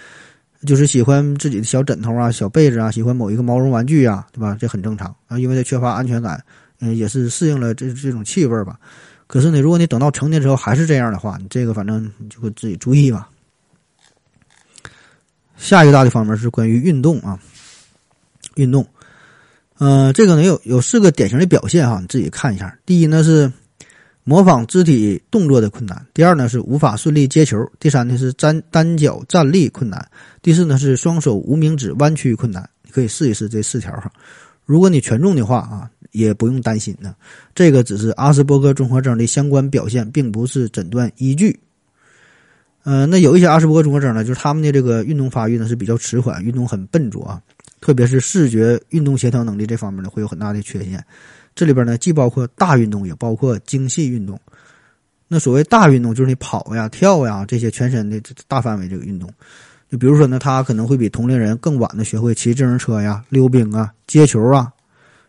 就是喜欢自己的小枕头啊、小被子啊，喜欢某一个毛绒玩具啊，对吧？这很正常啊，因为他缺乏安全感，嗯，也是适应了这这种气味吧。可是呢，如果你等到成年之后还是这样的话，你这个反正你就会自己注意吧。下一个大的方面是关于运动啊，运动，呃，这个呢有有四个典型的表现哈，你自己看一下。第一呢是模仿肢体动作的困难；第二呢是无法顺利接球；第三呢是单单脚站立困难；第四呢是双手无名指弯曲困难。你可以试一试这四条哈。如果你全中的话啊，也不用担心呢。这个只是阿斯伯格综合征的相关表现，并不是诊断依据。呃，那有一些阿斯伯格综合征呢，就是他们的这个运动发育呢是比较迟缓，运动很笨拙啊。特别是视觉运动协调能力这方面呢，会有很大的缺陷。这里边呢，既包括大运动，也包括精细运动。那所谓大运动，就是你跑呀、跳呀这些全身的大范围这个运动。就比如说呢，他可能会比同龄人更晚的学会骑自行车呀、溜冰啊、接球啊。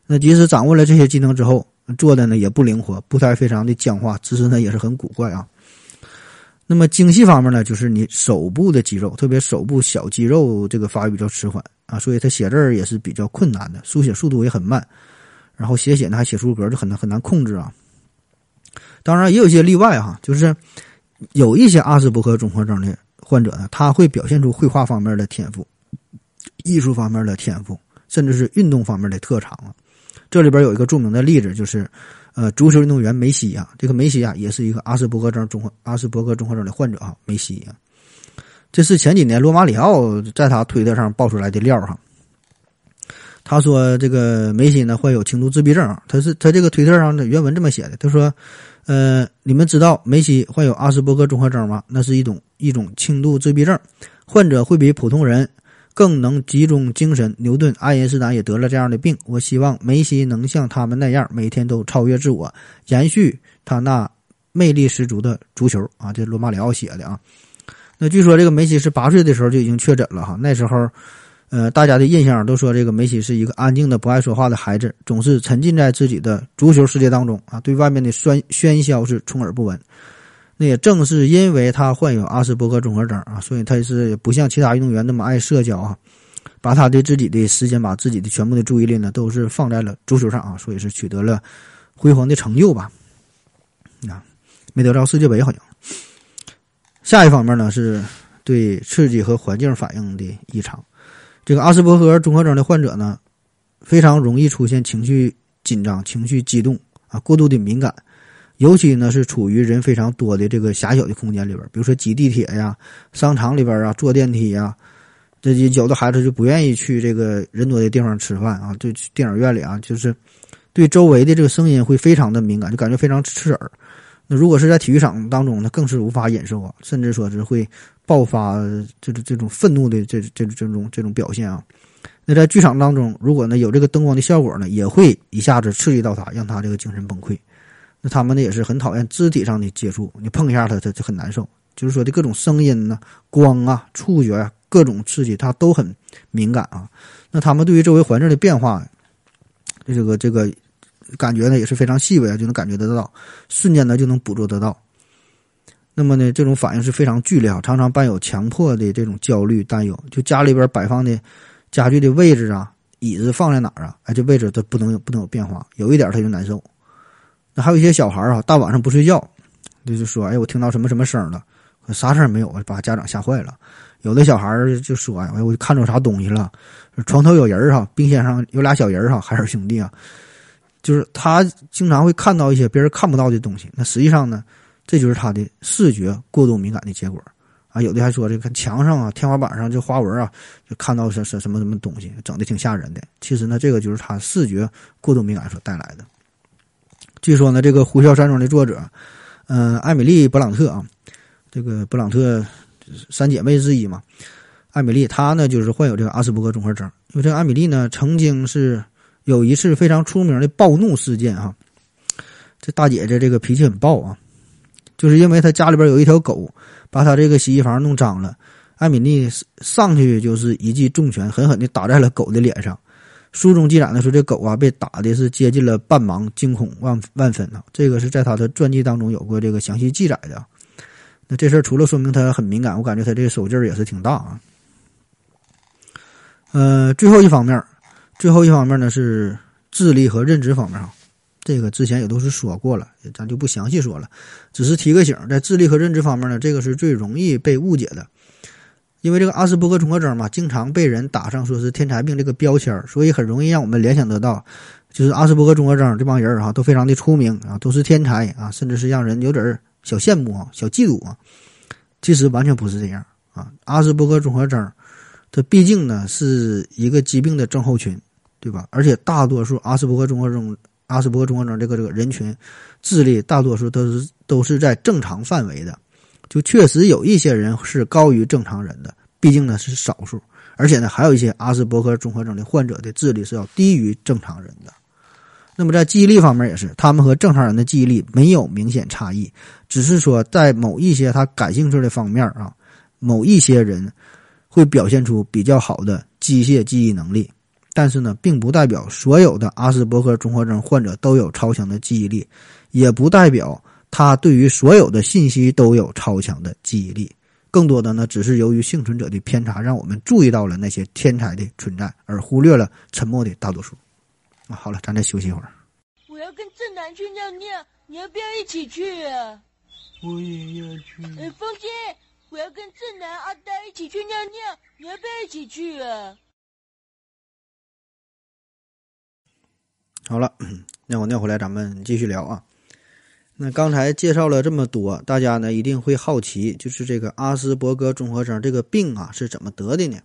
那即使掌握了这些技能之后，做的呢也不灵活，步态非常的僵化，姿势呢也是很古怪啊。那么精细方面呢，就是你手部的肌肉，特别手部小肌肉这个发育比较迟缓啊，所以他写字儿也是比较困难的，书写速度也很慢，然后写写呢还写出格就很难很难控制啊。当然也有一些例外哈，就是有一些阿斯伯格综合征的患者呢，他会表现出绘画方面的天赋、艺术方面的天赋，甚至是运动方面的特长啊。这里边有一个著名的例子，就是呃，足球运动员梅西啊，这个梅西啊也是一个阿斯伯格症综合阿斯伯格综合征的患者啊，梅西啊，这是前几年罗马里奥在他推特上爆出来的料哈。他说这个梅西呢患有轻度自闭症，他是他这个推特上的原文这么写的，他说。呃，你们知道梅西患有阿斯伯格综合征吗？那是一种一种轻度自闭症，患者会比普通人更能集中精神。牛顿、爱因斯坦也得了这样的病。我希望梅西能像他们那样，每天都超越自我，延续他那魅力十足的足球啊！这罗马里奥写的啊。那据说这个梅西是八岁的时候就已经确诊了哈，那时候。呃，大家的印象都说这个梅西是一个安静的、不爱说话的孩子，总是沉浸在自己的足球世界当中啊，对外面的喧喧嚣是充耳不闻。那也正是因为他患有阿斯伯格综合征啊，所以他是不像其他运动员那么爱社交啊，把他对自己的时间、把自己的全部的注意力呢，都是放在了足球上啊，所以是取得了辉煌的成就吧。啊，没得着世界杯好像。下一方面呢，是对刺激和环境反应的异常。这个阿斯伯格综合征的患者呢，非常容易出现情绪紧张、情绪激动啊，过度的敏感，尤其呢是处于人非常多的这个狭小的空间里边，比如说挤地铁呀、商场里边啊、坐电梯呀，这些有的孩子就不愿意去这个人多的地方吃饭啊，就去电影院里啊，就是对周围的这个声音会非常的敏感，就感觉非常刺耳。那如果是在体育场当中呢，更是无法忍受啊，甚至说是会。爆发这种这种愤怒的这这这种这种表现啊，那在剧场当中，如果呢有这个灯光的效果呢，也会一下子刺激到他，让他这个精神崩溃。那他们呢也是很讨厌肢体上的接触，你碰一下他，他就很难受。就是说的各种声音呢、光啊、触觉啊，各种刺激他都很敏感啊。那他们对于周围环境的变化，这个这个感觉呢也是非常细微啊，就能感觉得到，瞬间呢就能捕捉得到。那么呢，这种反应是非常剧烈啊，常常伴有强迫的这种焦虑、担忧。就家里边摆放的家具的位置啊，椅子放在哪儿啊？哎，这位置它不能有不能有变化，有一点他就难受。那还有一些小孩啊，大晚上不睡觉，就就说：“哎，我听到什么什么声了，啥声没有？”把家长吓坏了。有的小孩就说：“哎，我看着啥东西了？床头有人哈，冰箱上有俩小人哈，海尔兄弟啊。”就是他经常会看到一些别人看不到的东西。那实际上呢？这就是他的视觉过度敏感的结果，啊，有的还说这个墙上啊、天花板上这花纹啊，就看到什什什么什么东西，整的挺吓人的。其实呢，这个就是他视觉过度敏感所带来的。据说呢，这个《呼啸山庄》的作者，嗯，艾米丽·勃朗特啊，这个勃朗特三姐妹之一嘛，艾米丽她呢就是患有这个阿斯伯格综合征，因为这个艾米丽呢曾经是有一次非常出名的暴怒事件哈，这大姐姐这个脾气很暴啊。就是因为她家里边有一条狗，把她这个洗衣房弄脏了。艾米丽上去就是一记重拳，狠狠地打在了狗的脸上。书中记载的说，这狗啊被打的是接近了半盲，惊恐万万分啊。这个是在他的传记当中有过这个详细记载的。那这事儿除了说明他很敏感，我感觉他这个手劲儿也是挺大啊。呃，最后一方面，最后一方面呢是智力和认知方面啊。这个之前也都是说过了，咱就不详细说了，只是提个醒，在智力和认知方面呢，这个是最容易被误解的，因为这个阿斯伯格综合征嘛，经常被人打上说是天才病这个标签儿所以很容易让我们联想得到，就是阿斯伯格综合征这帮人儿啊，都非常的出名啊，都是天才啊，甚至是让人有点儿小羡慕啊、小嫉妒啊。其实完全不是这样啊，阿斯伯格综合征，它毕竟呢是一个疾病的症候群，对吧？而且大多数阿斯伯格综合征。阿斯伯格综合征这个这个人群，智力大多数都是都是在正常范围的，就确实有一些人是高于正常人的，毕竟呢是少数，而且呢，还有一些阿斯伯格综合征的患者的智力是要低于正常人的。那么在记忆力方面也是，他们和正常人的记忆力没有明显差异，只是说在某一些他感兴趣的方面啊，某一些人会表现出比较好的机械记忆能力。但是呢，并不代表所有的阿斯伯格综合征患者都有超强的记忆力，也不代表他对于所有的信息都有超强的记忆力。更多的呢，只是由于幸存者的偏差，让我们注意到了那些天才的存在，而忽略了沉默的大多数。啊，好了，咱再休息一会儿。
我要跟正南去尿尿，你要不要一起去啊？
我也要去。
哎，风心，我要跟正南、阿呆一起去尿尿，你要不要一起去啊？
好了，那我尿回来，咱们继续聊啊。那刚才介绍了这么多，大家呢一定会好奇，就是这个阿斯伯格综合征这个病啊是怎么得的呢？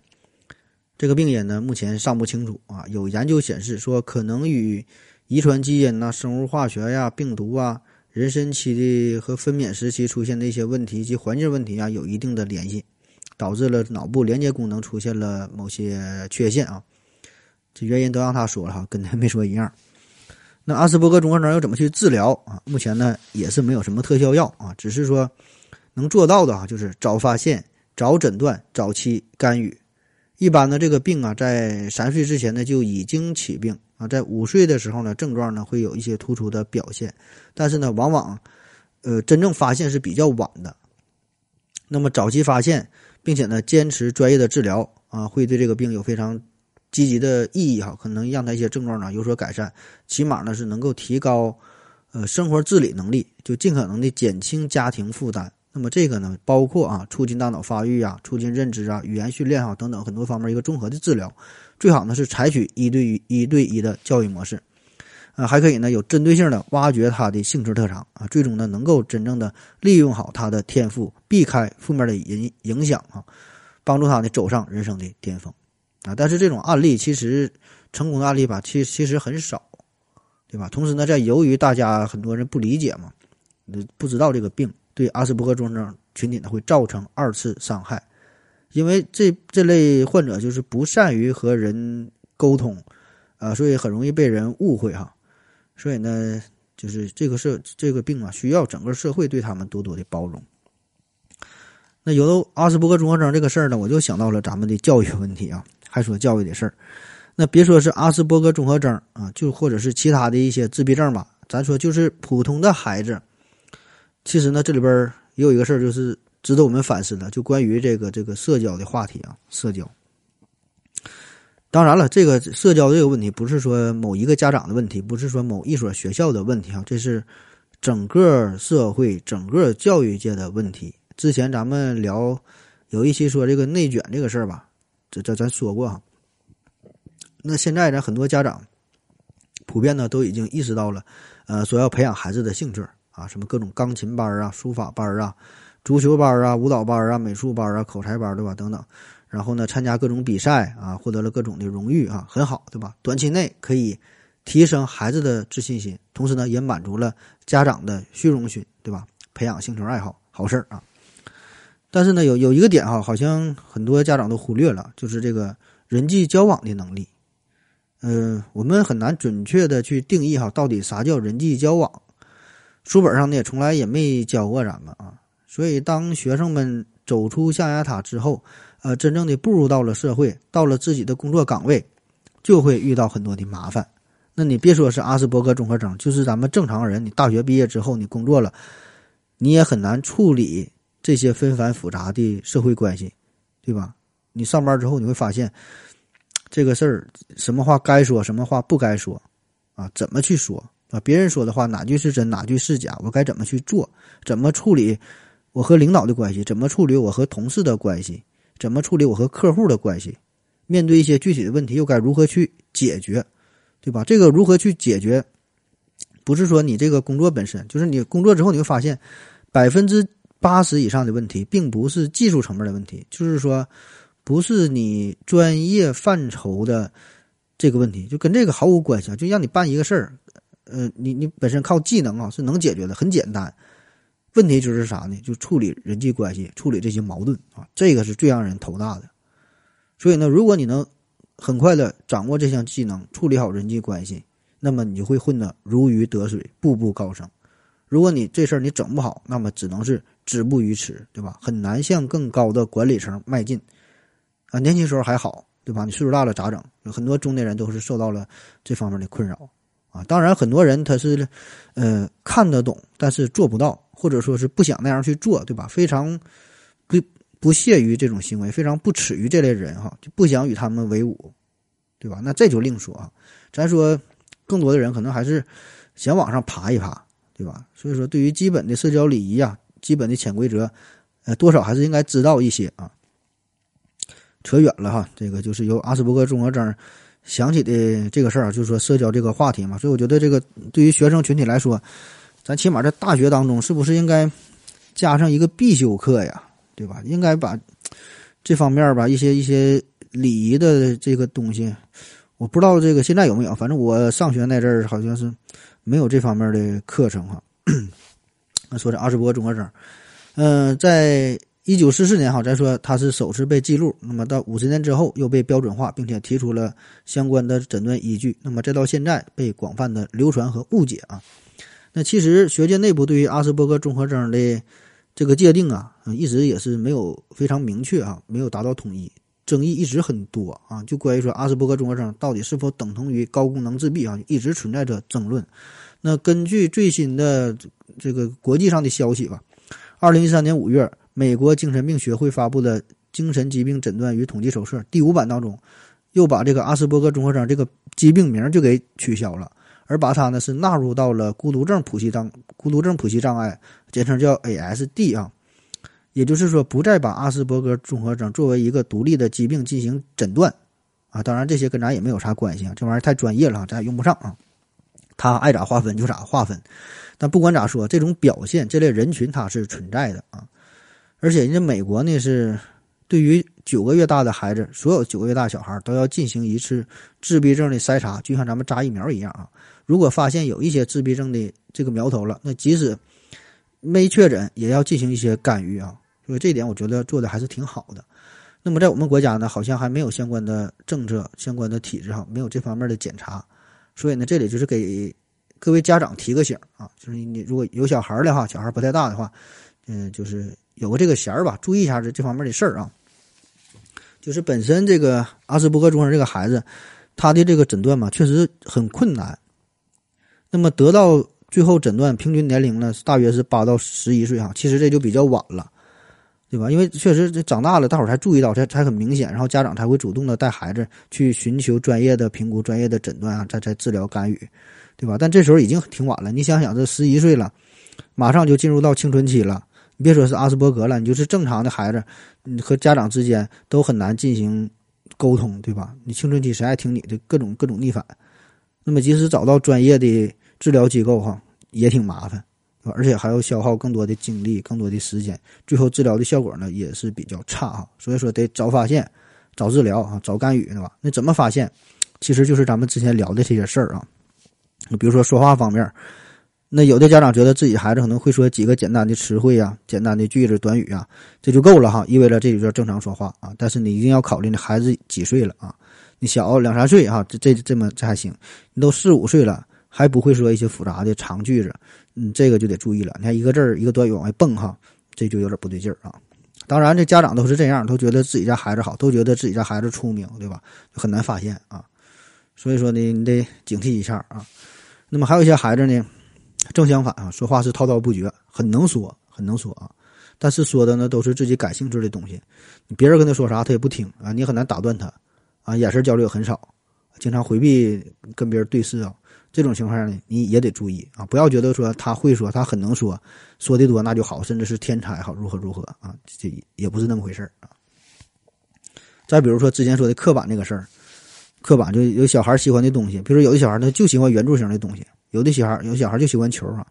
这个病因呢目前尚不清楚啊。有研究显示说，可能与遗传基因呐、生物化学呀、病毒啊、妊娠期的和分娩时期出现的一些问题及环境问题啊有一定的联系，导致了脑部连接功能出现了某些缺陷啊。这原因都让他说了哈，跟他没说一样。那阿斯伯格综合征要怎么去治疗啊？目前呢也是没有什么特效药啊，只是说能做到的啊，就是早发现、早诊断、早期干预。一般呢，这个病啊，在三岁之前呢就已经起病啊，在五岁的时候呢，症状呢会有一些突出的表现，但是呢，往往呃真正发现是比较晚的。那么早期发现，并且呢坚持专业的治疗啊，会对这个病有非常。积极的意义哈，可能让他一些症状呢有所改善，起码呢是能够提高，呃生活自理能力，就尽可能的减轻家庭负担。那么这个呢，包括啊促进大脑发育啊，促进认知啊，语言训练哈等等很多方面一个综合的治疗。最好呢是采取一对一一对一的教育模式，啊还可以呢有针对性的挖掘他的兴趣特长啊，最终呢能够真正的利用好他的天赋，避开负面的影影响啊，帮助他呢走上人生的巅峰。啊，但是这种案例其实成功的案例吧，其其实很少，对吧？同时呢，在由于大家很多人不理解嘛，不知道这个病对阿斯伯格综合征群体呢会造成二次伤害，因为这这类患者就是不善于和人沟通，啊，所以很容易被人误会哈。所以呢，就是这个社这个病啊，需要整个社会对他们多多的包容。那有了阿斯伯格综合征这个事儿呢，我就想到了咱们的教育问题啊。还说教育的事儿，那别说是阿斯伯格综合征啊，就或者是其他的一些自闭症吧，咱说就是普通的孩子，其实呢，这里边也有一个事儿，就是值得我们反思的，就关于这个这个社交的话题啊，社交。当然了，这个社交这个问题不是说某一个家长的问题，不是说某一所学校的问题啊，这是整个社会、整个教育界的问题。之前咱们聊有一期说这个内卷这个事儿吧。这这咱说过哈，那现在呢，很多家长普遍呢都已经意识到了，呃，说要培养孩子的兴趣啊，什么各种钢琴班啊、书法班啊、足球班啊、舞蹈班啊、美术班啊、口才班对吧？等等，然后呢，参加各种比赛啊，获得了各种的荣誉啊，很好对吧？短期内可以提升孩子的自信心，同时呢，也满足了家长的虚荣心对吧？培养兴趣爱好，好事儿啊。但是呢，有有一个点哈，好像很多家长都忽略了，就是这个人际交往的能力。嗯，我们很难准确的去定义哈，到底啥叫人际交往？书本上呢也从来也没教过咱们啊。所以，当学生们走出象牙塔之后，呃，真正的步入到了社会，到了自己的工作岗位，就会遇到很多的麻烦。那你别说是阿斯伯格综合征，就是咱们正常人，你大学毕业之后，你工作了，你也很难处理。这些纷繁复杂的社会关系，对吧？你上班之后你会发现，这个事儿什么话该说，什么话不该说，啊，怎么去说啊？别人说的话哪句是真，哪句是假？我该怎么去做？怎么处理我和领导的关系？怎么处理我和同事的关系？怎么处理我和客户的关系？面对一些具体的问题，又该如何去解决？对吧？这个如何去解决？不是说你这个工作本身，就是你工作之后你会发现，百分之。八十以上的问题，并不是技术层面的问题，就是说，不是你专业范畴的这个问题，就跟这个毫无关系啊！就让你办一个事儿，呃，你你本身靠技能啊是能解决的，很简单。问题就是啥呢？就处理人际关系，处理这些矛盾啊，这个是最让人头大的。所以呢，如果你能很快的掌握这项技能，处理好人际关系，那么你就会混得如鱼得水，步步高升。如果你这事儿你整不好，那么只能是止步于此，对吧？很难向更高的管理层迈进。啊，年轻时候还好，对吧？你岁数大了咋整？有很多中年人都是受到了这方面的困扰啊。当然，很多人他是，呃，看得懂，但是做不到，或者说是不想那样去做，对吧？非常不不屑于这种行为，非常不耻于这类人哈，就不想与他们为伍，对吧？那这就另说啊。咱说，更多的人可能还是想往上爬一爬，对吧？所以说，对于基本的社交礼仪啊，基本的潜规则，呃，多少还是应该知道一些啊。扯远了哈，这个就是由阿斯伯格综合征想起的这个事儿啊，就是说社交这个话题嘛。所以我觉得这个对于学生群体来说，咱起码在大学当中，是不是应该加上一个必修课呀？对吧？应该把这方面吧一些一些礼仪的这个东西，我不知道这个现在有没有，反正我上学那阵儿好像是没有这方面的课程哈。那说这阿斯伯格综合征，嗯，在。一九四四年，哈，咱说它是首次被记录。那么到五十年之后，又被标准化，并且提出了相关的诊断依据。那么再到现在，被广泛的流传和误解啊。那其实学界内部对于阿斯伯格综合征的这个界定啊，一直也是没有非常明确啊，没有达到统一，争议一直很多啊。就关于说阿斯伯格综合征到底是否等同于高功能自闭啊，一直存在着争论。那根据最新的这个国际上的消息吧，二零一三年五月。美国精神病学会发布的《精神疾病诊断与统计手册》第五版当中，又把这个阿斯伯格综合征这个疾病名就给取消了，而把它呢是纳入到了孤独症谱系障孤独症谱系障碍，简称叫 ASD 啊，也就是说不再把阿斯伯格综合征作为一个独立的疾病进行诊断啊。当然这些跟咱也没有啥关系啊，这玩意儿太专业了，咱也用不上啊。他爱咋划分就咋划分，但不管咋说，这种表现这类人群它是存在的啊。而且人家美国呢是，对于九个月大的孩子，所有九个月大小孩都要进行一次自闭症的筛查，就像咱们扎疫苗一样啊。如果发现有一些自闭症的这个苗头了，那即使没确诊，也要进行一些干预啊。所以这一点我觉得做的还是挺好的。那么在我们国家呢，好像还没有相关的政策、相关的体制哈，没有这方面的检查。所以呢，这里就是给各位家长提个醒啊，就是你如果有小孩的话，小孩不太大的话，嗯，就是。有个这个弦儿吧，注意一下这这方面的事儿啊。就是本身这个阿斯伯格综合这个孩子，他的这个诊断嘛，确实很困难。那么得到最后诊断平均年龄呢，大约是八到十一岁哈。其实这就比较晚了，对吧？因为确实这长大了，大伙儿才注意到，才才很明显，然后家长才会主动的带孩子去寻求专业的评估、专业的诊断啊，再再治疗干预，对吧？但这时候已经挺晚了。你想想，这十一岁了，马上就进入到青春期了。你别说是阿斯伯格了，你就是正常的孩子，你和家长之间都很难进行沟通，对吧？你青春期谁爱听你的各种各种逆反？那么即使找到专业的治疗机构哈，也挺麻烦，而且还要消耗更多的精力、更多的时间，最后治疗的效果呢也是比较差哈。所以说得早发现、早治疗啊、早干预，对吧？那怎么发现？其实就是咱们之前聊的这些事儿啊，比如说说话方面。那有的家长觉得自己孩子可能会说几个简单的词汇啊、简单的句子、短语啊，这就够了哈，意味着这就叫正常说话啊。但是你一定要考虑，你孩子几岁了啊？你小两三岁哈，这这这么这还行。你都四五岁了，还不会说一些复杂的长句子，嗯，这个就得注意了。你看一个字儿一个短语往外蹦哈，这就有点不对劲儿啊。当然，这家长都是这样，都觉得自己家孩子好，都觉得自己家孩子聪明，对吧？很难发现啊。所以说呢，你得警惕一下啊。那么还有一些孩子呢。正相反啊，说话是滔滔不绝，很能说，很能说啊。但是说的呢都是自己感兴趣的东西，别人跟他说啥他也不听啊，你很难打断他啊。眼神交流很少，经常回避跟别人对视啊。这种情况呢，你也得注意啊，不要觉得说他会说，他很能说，说的多那就好，甚至是天才好，如何如何啊？这也不是那么回事儿啊。再比如说之前说的刻板那个事儿，刻板就有小孩喜欢的东西，比如说有的小孩他就喜欢圆柱形的东西。有的小孩有小孩就喜欢球啊，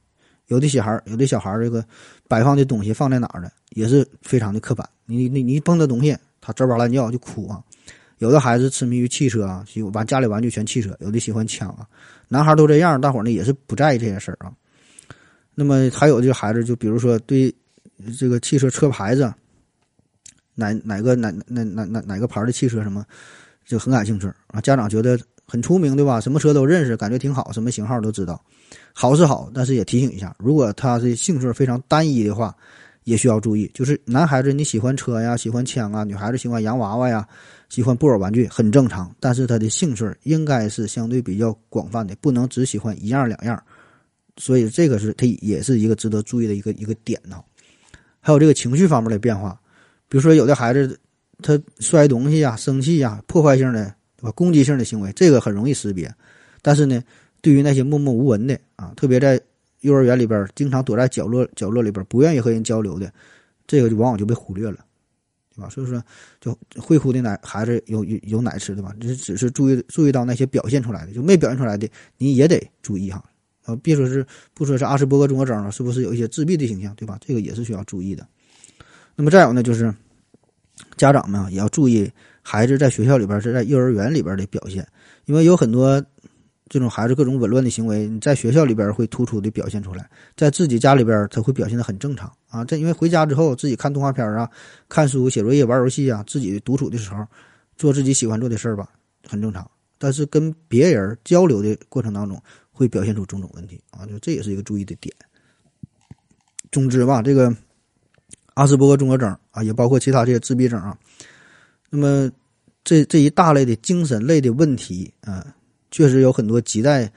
有的小孩有的小孩这个摆放的东西放在哪儿呢，也是非常的刻板。你你你一碰这东西，他吱哇乱叫就哭啊。有的孩子痴迷于汽车啊，喜欢家里玩具全汽车。有的喜欢枪啊，男孩都这样，大伙呢也是不在意这些事儿啊。那么还有这个孩子，就比如说对这个汽车车牌子，哪哪个哪哪哪哪哪个牌的汽车什么，就很感兴趣啊。家长觉得很出名，对吧？什么车都认识，感觉挺好，什么型号都知道。好是好，但是也提醒一下，如果他的兴趣非常单一的话，也需要注意。就是男孩子你喜欢车呀，喜欢枪啊；女孩子喜欢洋娃娃呀，喜欢布偶玩具，很正常。但是他的兴趣应该是相对比较广泛的，不能只喜欢一样两样。所以这个是他也是一个值得注意的一个一个点呢。还有这个情绪方面的变化，比如说有的孩子他摔东西呀、生气呀、破坏性的对吧、攻击性的行为，这个很容易识别。但是呢，对于那些默默无闻的啊，特别在幼儿园里边经常躲在角落角落里边不愿意和人交流的，这个就往往就被忽略了，啊？所以说，就会哭的奶孩子有有有奶吃，对吧？只只是注意注意到那些表现出来的，就没表现出来的，你也得注意哈。啊，别说是不说是阿斯伯格综合征了，是不是有一些自闭的形象，对吧？这个也是需要注意的。那么再有呢，就是家长们啊，也要注意孩子在学校里边是在幼儿园里边的表现，因为有很多这种孩子各种紊乱的行为，你在学校里边会突出的表现出来，在自己家里边他会表现的很正常啊。这因为回家之后自己看动画片啊、看书、写作业、玩游戏啊，自己独处的时候做自己喜欢做的事儿吧，很正常。但是跟别人交流的过程当中，会表现出种种问题啊，就这也是一个注意的点。总之吧，这个阿斯伯格综合征啊，也包括其他这些自闭症啊，那么这这一大类的精神类的问题啊，确实有很多亟待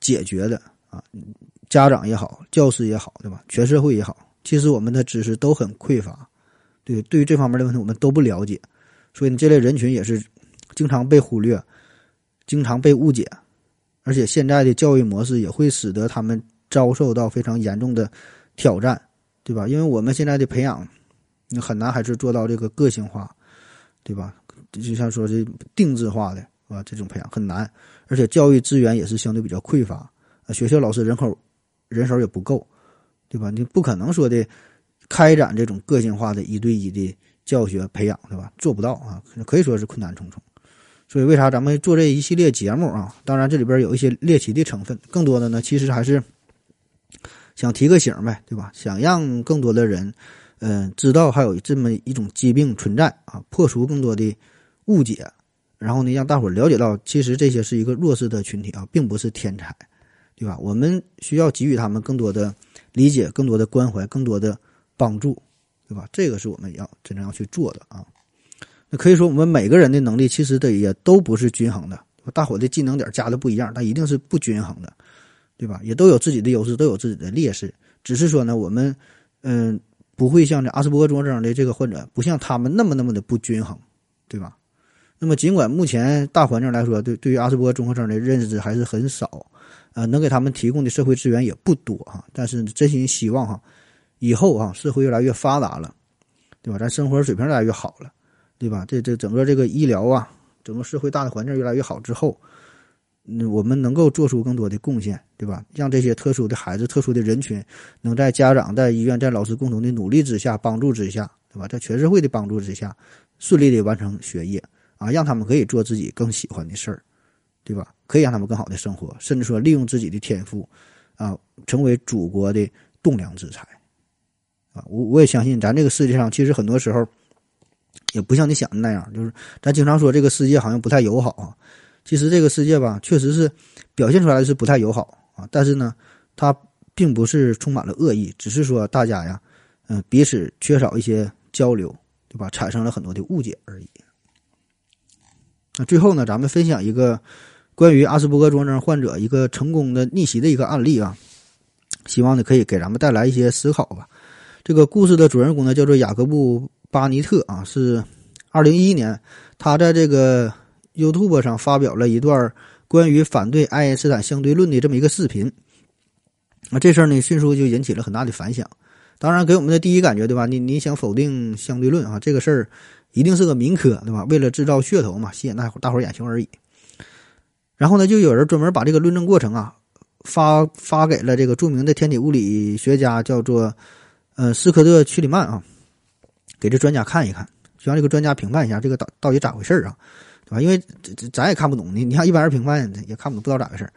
解决的啊。家长也好，教师也好，对吧？全社会也好，其实我们的知识都很匮乏，对，对于这方面的问题我们都不了解，所以呢，这类人群也是经常被忽略，经常被误解。而且现在的教育模式也会使得他们遭受到非常严重的挑战，对吧？因为我们现在的培养，你很难还是做到这个个性化，对吧？就像说这定制化的啊，这种培养很难，而且教育资源也是相对比较匮乏，啊，学校老师人口人手也不够，对吧？你不可能说的开展这种个性化的一对一的教学培养，对吧？做不到啊，可以说是困难重重。所以，为啥咱们做这一系列节目啊？当然，这里边有一些猎奇的成分，更多的呢，其实还是想提个醒呗，对吧？想让更多的人，嗯，知道还有这么一种疾病存在啊，破除更多的误解，然后呢，让大伙了解到，其实这些是一个弱势的群体啊，并不是天才，对吧？我们需要给予他们更多的理解、更多的关怀、更多的帮助，对吧？这个是我们要真正要去做的啊。那可以说，我们每个人的能力其实的也都不是均衡的。大伙的技能点加的不一样，但一定是不均衡的，对吧？也都有自己的优势，都有自己的劣势。只是说呢，我们嗯，不会像这阿斯伯格症的这个患者，不像他们那么那么的不均衡，对吧？那么，尽管目前大环境来说，对对于阿斯伯格综合征的认知还是很少，呃，能给他们提供的社会资源也不多哈。但是真心希望哈，以后啊，社会越来越发达了，对吧？咱生活水平越来越好了。对吧？这这整个这个医疗啊，整个社会大的环境越来越好之后，嗯，我们能够做出更多的贡献，对吧？让这些特殊的孩子、特殊的人群，能在家长、在医院、在老师共同的努力之下、帮助之下，对吧？在全社会的帮助之下，顺利的完成学业啊，让他们可以做自己更喜欢的事儿，对吧？可以让他们更好的生活，甚至说利用自己的天赋，啊，成为祖国的栋梁之才，啊，我我也相信，咱这个世界上其实很多时候。也不像你想的那样，就是咱经常说这个世界好像不太友好啊。其实这个世界吧，确实是表现出来的是不太友好啊。但是呢，它并不是充满了恶意，只是说大家呀，嗯，彼此缺少一些交流，对吧？产生了很多的误解而已。那最后呢，咱们分享一个关于阿斯伯格综合症患者一个成功的逆袭的一个案例啊，希望呢可以给咱们带来一些思考吧。这个故事的主人公呢，叫做雅各布。巴尼特啊，是二零一一年，他在这个 YouTube 上发表了一段关于反对爱因斯坦相对论的这么一个视频。那这事儿呢，迅速就引起了很大的反响。当然，给我们的第一感觉，对吧？你你想否定相对论啊，这个事儿一定是个民科，对吧？为了制造噱头嘛，吸引大伙大伙眼球而已。然后呢，就有人专门把这个论证过程啊，发发给了这个著名的天体物理学家，叫做呃斯科特·屈里曼啊。给这专家看一看，就让这个专家评判一下这个到到底咋回事啊，对吧？因为这咱也看不懂，你你像一般人评判也看不懂，不知道咋回事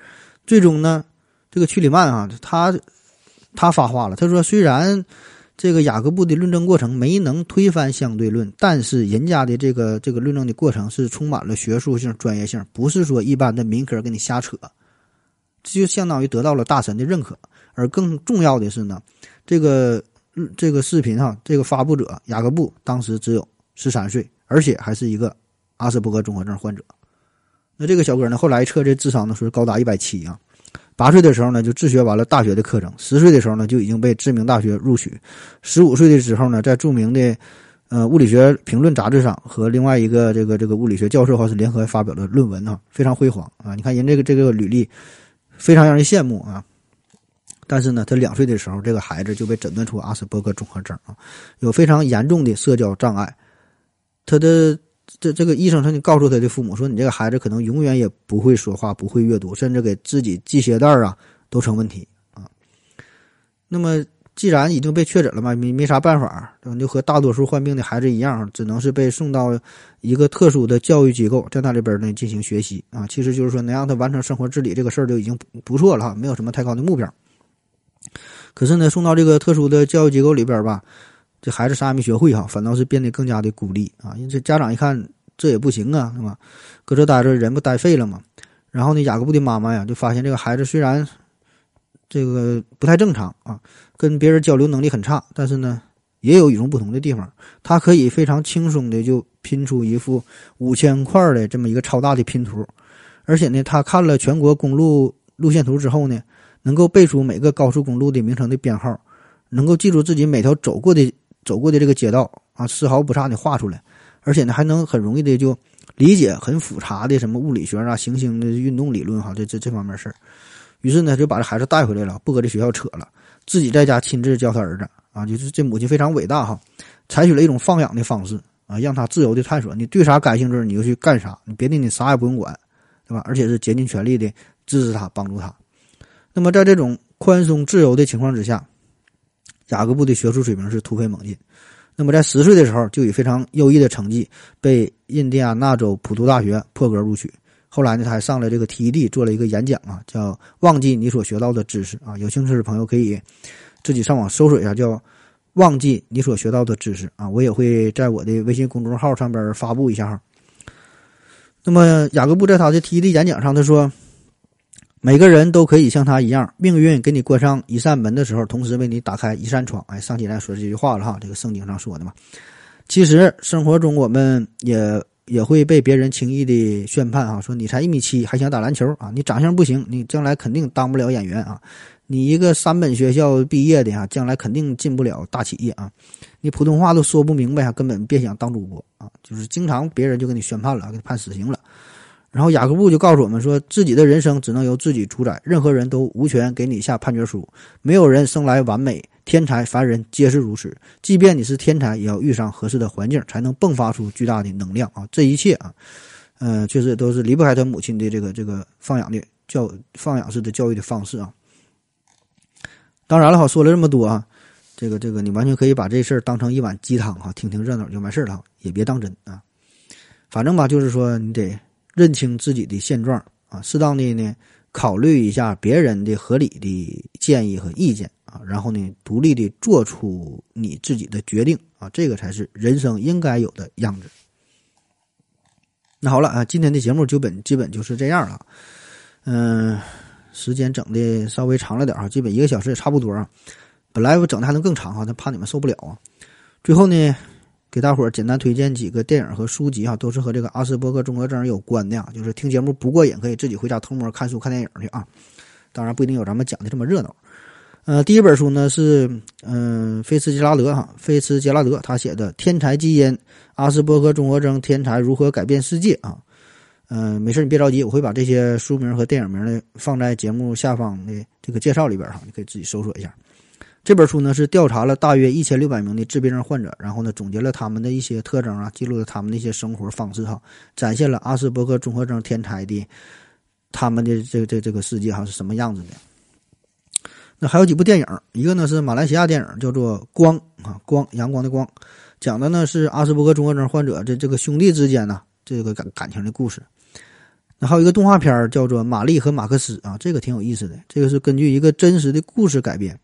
最终呢，这个屈里曼啊，他他发话了，他说虽然这个雅各布的论证过程没能推翻相对论，但是人家的这个这个论证的过程是充满了学术性、专业性，不是说一般的民科给你瞎扯，这就相当于得到了大神的认可。而更重要的是呢，这个这个视频哈，这个发布者雅各布当时只有十三岁，而且还是一个阿斯伯格综合症患者。那这个小哥呢，后来测这智商呢，是高达一百七啊。八岁的时候呢，就自学完了大学的课程；十岁的时候呢，就已经被知名大学录取；十五岁的时候呢，在著名的呃物理学评论杂志上和另外一个这个这个物理学教授哈是联合发表了论文啊，非常辉煌啊！你看人这个这个履历，非常让人羡慕啊。但是呢，他两岁的时候，这个孩子就被诊断出阿斯伯格综合症啊，有非常严重的社交障碍，他的。这这个医生曾经告诉他的父母说：“你这个孩子可能永远也不会说话，不会阅读，甚至给自己系鞋带啊都成问题啊。”那么，既然已经被确诊了嘛，没没啥办法，就和大多数患病的孩子一样，只能是被送到一个特殊的教育机构，在那里边呢进行学习啊。其实就是说，能让他完成生活自理这个事儿就已经不错了，没有什么太高的目标。可是呢，送到这个特殊的教育机构里边吧。这孩子啥也没学会哈，反倒是变得更加的孤立啊！因为这家长一看这也不行啊，是吧？搁这待着人不待废了吗？然后呢，雅各布的妈妈呀就发现这个孩子虽然这个不太正常啊，跟别人交流能力很差，但是呢也有与众不同的地方。他可以非常轻松的就拼出一幅五千块的这么一个超大的拼图，而且呢，他看了全国公路路线图之后呢，能够背出每个高速公路的名称的编号，能够记住自己每条走过的。走过的这个街道啊，丝毫不差的画出来，而且呢，还能很容易的就理解很复杂的什么物理学啊、行星的运动理论哈，这这这方面事儿。于是呢，就把这孩子带回来了，不搁这学校扯了，自己在家亲自教他儿子啊，就是这母亲非常伟大哈，采取了一种放养的方式啊，让他自由的探索，你对啥感兴趣你就去干啥，你别的你啥也不用管，对吧？而且是竭尽全力的支持他、帮助他。那么在这种宽松自由的情况之下。雅各布的学术水平是突飞猛进，那么在十岁的时候就以非常优异的成绩被印第安纳州普渡大学破格录取。后来呢，他还上了这个 TED 做了一个演讲啊，叫“忘记你所学到的知识”啊。有兴趣的朋友可以自己上网搜索一下，叫“忘记你所学到的知识”啊。我也会在我的微信公众号上边发布一下哈。那么雅各布在他的 TED 演讲上他说。每个人都可以像他一样，命运给你关上一扇门的时候，同时为你打开一扇窗。哎，上期来说这句话了哈，这个圣经上说的嘛。其实生活中我们也也会被别人轻易的宣判啊，说你才一米七还想打篮球啊，你长相不行，你将来肯定当不了演员啊，你一个三本学校毕业的啊，将来肯定进不了大企业啊，你普通话都说不明白啊，根本别想当主播啊，就是经常别人就给你宣判了，给你判死刑了。然后雅各布就告诉我们说，自己的人生只能由自己主宰，任何人都无权给你下判决书。没有人生来完美，天才凡人皆是如此。即便你是天才，也要遇上合适的环境，才能迸发出巨大的能量啊！这一切啊，呃，确实都是离不开他母亲的这个这个放养的教放养式的教育的方式啊。当然了，哈，说了这么多啊，这个这个你完全可以把这事儿当成一碗鸡汤哈，听听热闹就完事儿了，也别当真啊。反正吧，就是说你得。认清自己的现状啊，适当的呢考虑一下别人的合理的建议和意见啊，然后呢独立的做出你自己的决定啊，这个才是人生应该有的样子。那好了啊，今天的节目就本基本就是这样了，嗯，时间整的稍微长了点啊，基本一个小时也差不多啊。本来我整的还能更长哈，但怕你们受不了啊。最后呢。给大伙儿简单推荐几个电影和书籍哈，都是和这个阿斯伯格综合征有关的啊。就是听节目不过瘾，可以自己回家偷摸看书、看电影去啊。当然不一定有咱们讲的这么热闹。呃，第一本书呢是嗯，菲茨杰拉德哈，菲茨杰拉德他写的《天才基因：阿斯伯格综合征天才如何改变世界》啊。嗯，没事你别着急，我会把这些书名和电影名呢放在节目下方的这个介绍里边哈，你可以自己搜索一下。这本书呢是调查了大约一千六百名的自闭症患者，然后呢总结了他们的一些特征啊，记录了他们的一些生活方式哈，展现了阿斯伯格综合征天才的他们的这这这个世界哈是什么样子的。那还有几部电影，一个呢是马来西亚电影叫做《光》啊，光阳光的光，讲的呢是阿斯伯格综合征患者这这个兄弟之间呢这个感感情的故事。那还有一个动画片叫做《玛丽和马克思》啊，这个挺有意思的，这个是根据一个真实的故事改编。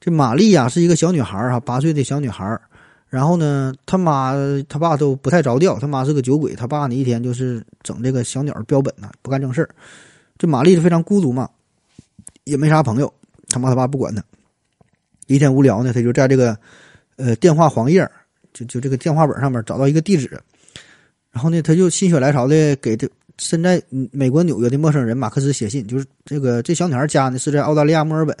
这玛丽呀是一个小女孩儿哈，八岁的小女孩儿。然后呢，他妈他爸都不太着调，他妈是个酒鬼，他爸呢一天就是整这个小鸟标本呢，不干正事儿。这玛丽是非常孤独嘛，也没啥朋友，他妈他爸不管他。一天无聊呢，他就在这个呃电话黄页就就这个电话本上面找到一个地址，然后呢，他就心血来潮的给这身在美国纽约的陌生人马克思写信，就是这个这小女孩家呢是在澳大利亚墨尔本。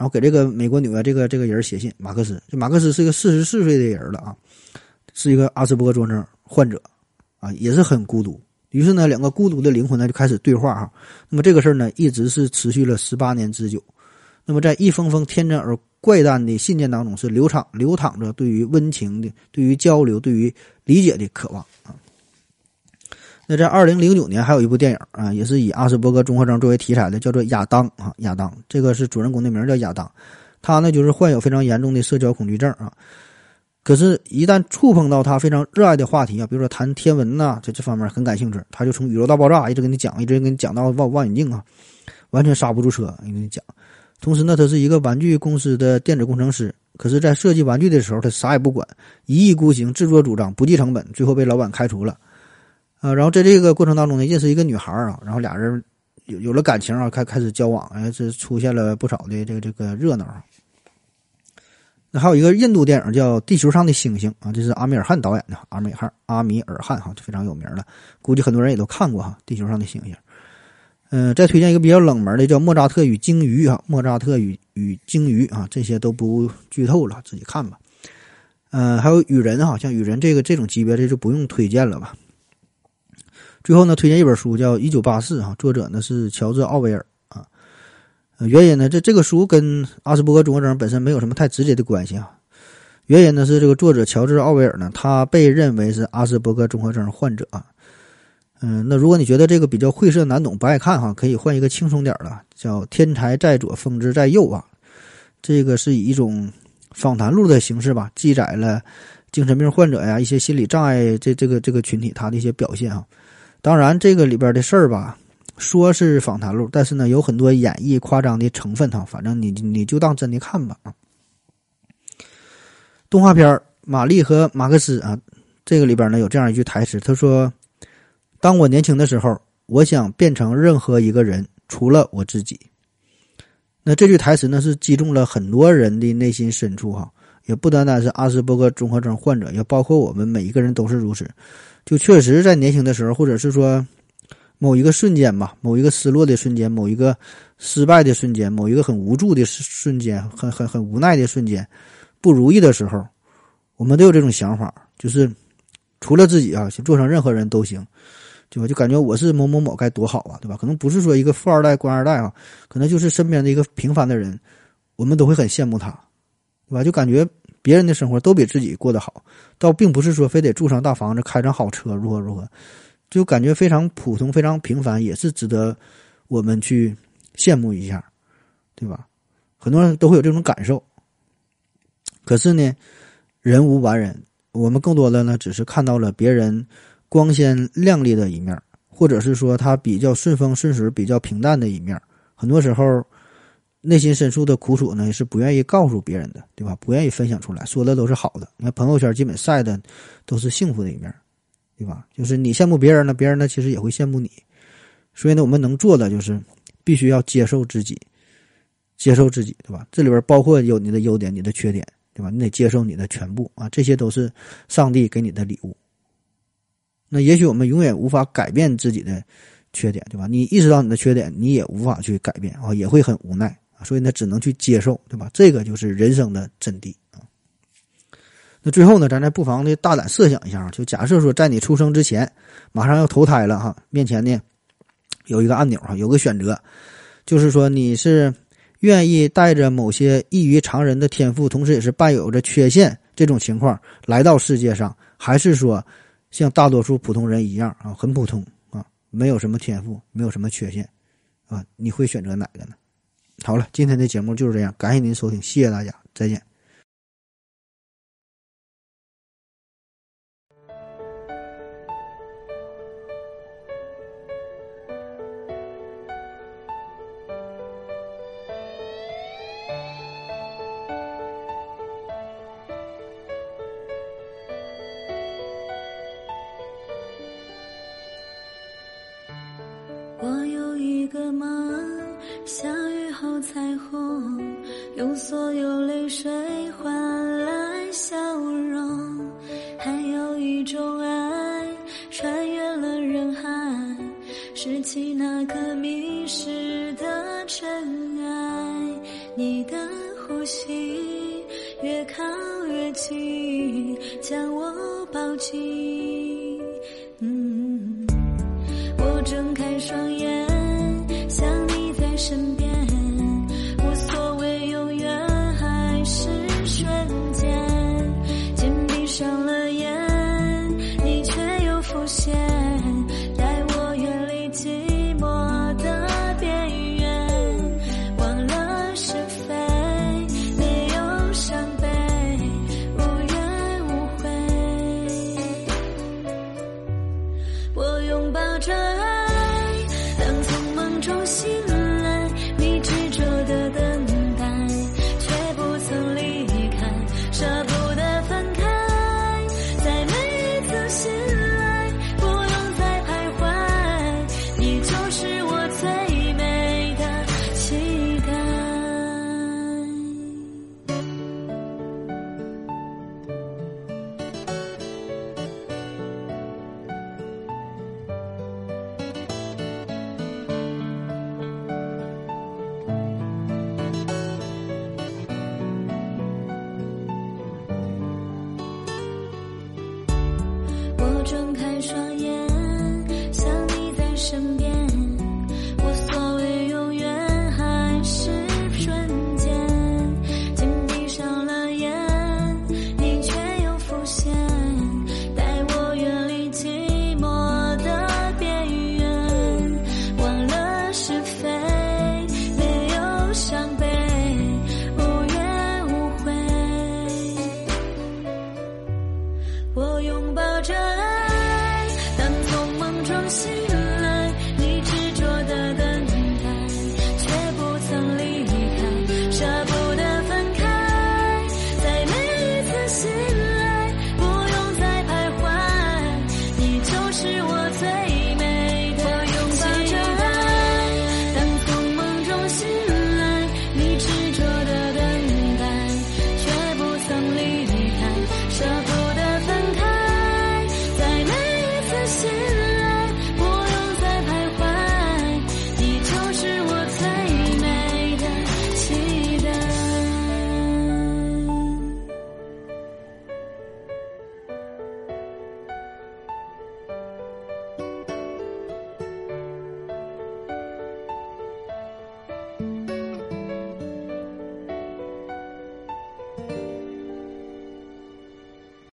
然后给这个美国纽约这个这个人写信，马克思。这马克思是一个四十四岁的人了啊，是一个阿斯伯格综合症患者，啊，也是很孤独。于是呢，两个孤独的灵魂呢就开始对话哈。那么这个事儿呢，一直是持续了十八年之久。那么在一封封天真而怪诞的信件当中，是流淌流淌着对于温情的、对于交流、对于理解的渴望啊。那在二零零九年还有一部电影啊，也是以阿斯伯格综合症作为题材的，叫做《亚当》啊，《亚当》这个是主人公的名叫亚当，他呢就是患有非常严重的社交恐惧症啊。可是，一旦触碰到他非常热爱的话题啊，比如说谈天文呐，在这方面很感兴趣，他就从宇宙大爆炸一直跟你讲，一直跟你讲到望望远镜啊，完全刹不住车，跟你讲。同时呢，他是一个玩具公司的电子工程师，可是，在设计玩具的时候，他啥也不管，一意孤行，自作主张，不计成本，最后被老板开除了。啊，然后在这个过程当中呢，认识一个女孩啊，然后俩人有有了感情啊，开开始交往，哎，这出现了不少的这个这个热闹。那还有一个印度电影叫《地球上的星星》啊，这是阿米尔汗导演的，阿米尔汗阿米尔汗哈，非常有名了，估计很多人也都看过哈，《地球上的星星》。嗯，再推荐一个比较冷门的叫《莫扎特与鲸鱼》啊，《莫扎特与与鲸鱼》啊，这些都不剧透了，自己看吧。嗯，还有《雨人》哈，像《雨人》这个这种级别的就不用推荐了吧。最后呢，推荐一本书叫《一九八四》哈，作者呢是乔治·奥威尔啊。原因呢，这这个书跟阿斯伯格综合症本身没有什么太直接的关系啊。原因呢是这个作者乔治·奥威尔呢，他被认为是阿斯伯格综合症患者啊。嗯，那如果你觉得这个比较晦涩难懂不爱看哈，可以换一个轻松点的，叫《天才在左，疯子在右》啊。这个是以一种访谈录的形式吧，记载了精神病患者呀一些心理障碍这这个这个群体他的一些表现啊。当然，这个里边的事儿吧，说是访谈录，但是呢，有很多演绎夸张的成分哈。反正你你就当真的看吧啊。动画片《玛丽和马克思》啊，这个里边呢有这样一句台词，他说：“当我年轻的时候，我想变成任何一个人，除了我自己。”那这句台词呢，是击中了很多人的内心深处哈，也不单单是阿斯伯格综合症患者，也包括我们每一个人都是如此。就确实在年轻的时候，或者是说某一个瞬间吧，某一个失落的瞬间，某一个失败的瞬间，某一个很无助的瞬间，很很很无奈的瞬间，不如意的时候，我们都有这种想法，就是除了自己啊，做成任何人都行，对吧？就感觉我是某某某该多好啊，对吧？可能不是说一个富二代、官二代啊，可能就是身边的一个平凡的人，我们都会很羡慕他，对吧？就感觉。别人的生活都比自己过得好，倒并不是说非得住上大房子、开上好车，如何如何，就感觉非常普通、非常平凡，也是值得我们去羡慕一下，对吧？很多人都会有这种感受。可是呢，人无完人，我们更多的呢，只是看到了别人光鲜亮丽的一面，或者是说他比较顺风顺水、比较平淡的一面。很多时候。内心深处的苦楚呢，是不愿意告诉别人的，对吧？不愿意分享出来，说的都是好的。你看朋友圈基本晒的都是幸福的一面，对吧？就是你羡慕别人呢，别人呢其实也会羡慕你。所以呢，我们能做的就是必须要接受自己，接受自己，对吧？这里边包括有你的优点、你的缺点，对吧？你得接受你的全部啊，这些都是上帝给你的礼物。那也许我们永远无法改变自己的缺点，对吧？你意识到你的缺点，你也无法去改变啊，也会很无奈。所以呢，只能去接受，对吧？这个就是人生的真谛啊。那最后呢，咱再不妨的大胆设想一下啊，就假设说，在你出生之前，马上要投胎了哈，面前呢有一个按钮哈，有个选择，就是说你是愿意带着某些异于常人的天赋，同时也是伴有着缺陷这种情况来到世界上，还是说像大多数普通人一样啊，很普通啊，没有什么天赋，没有什么缺陷啊，你会选择哪个呢？好了今天的节目就是这样感谢您收听谢谢大家再见。
我有一个梦想彩虹用所有泪水换来笑容还有一种爱穿越了人海拾起那颗迷失的尘埃你的呼吸越靠越近将我抱紧。嗯我睁开双眼想你在身边。shall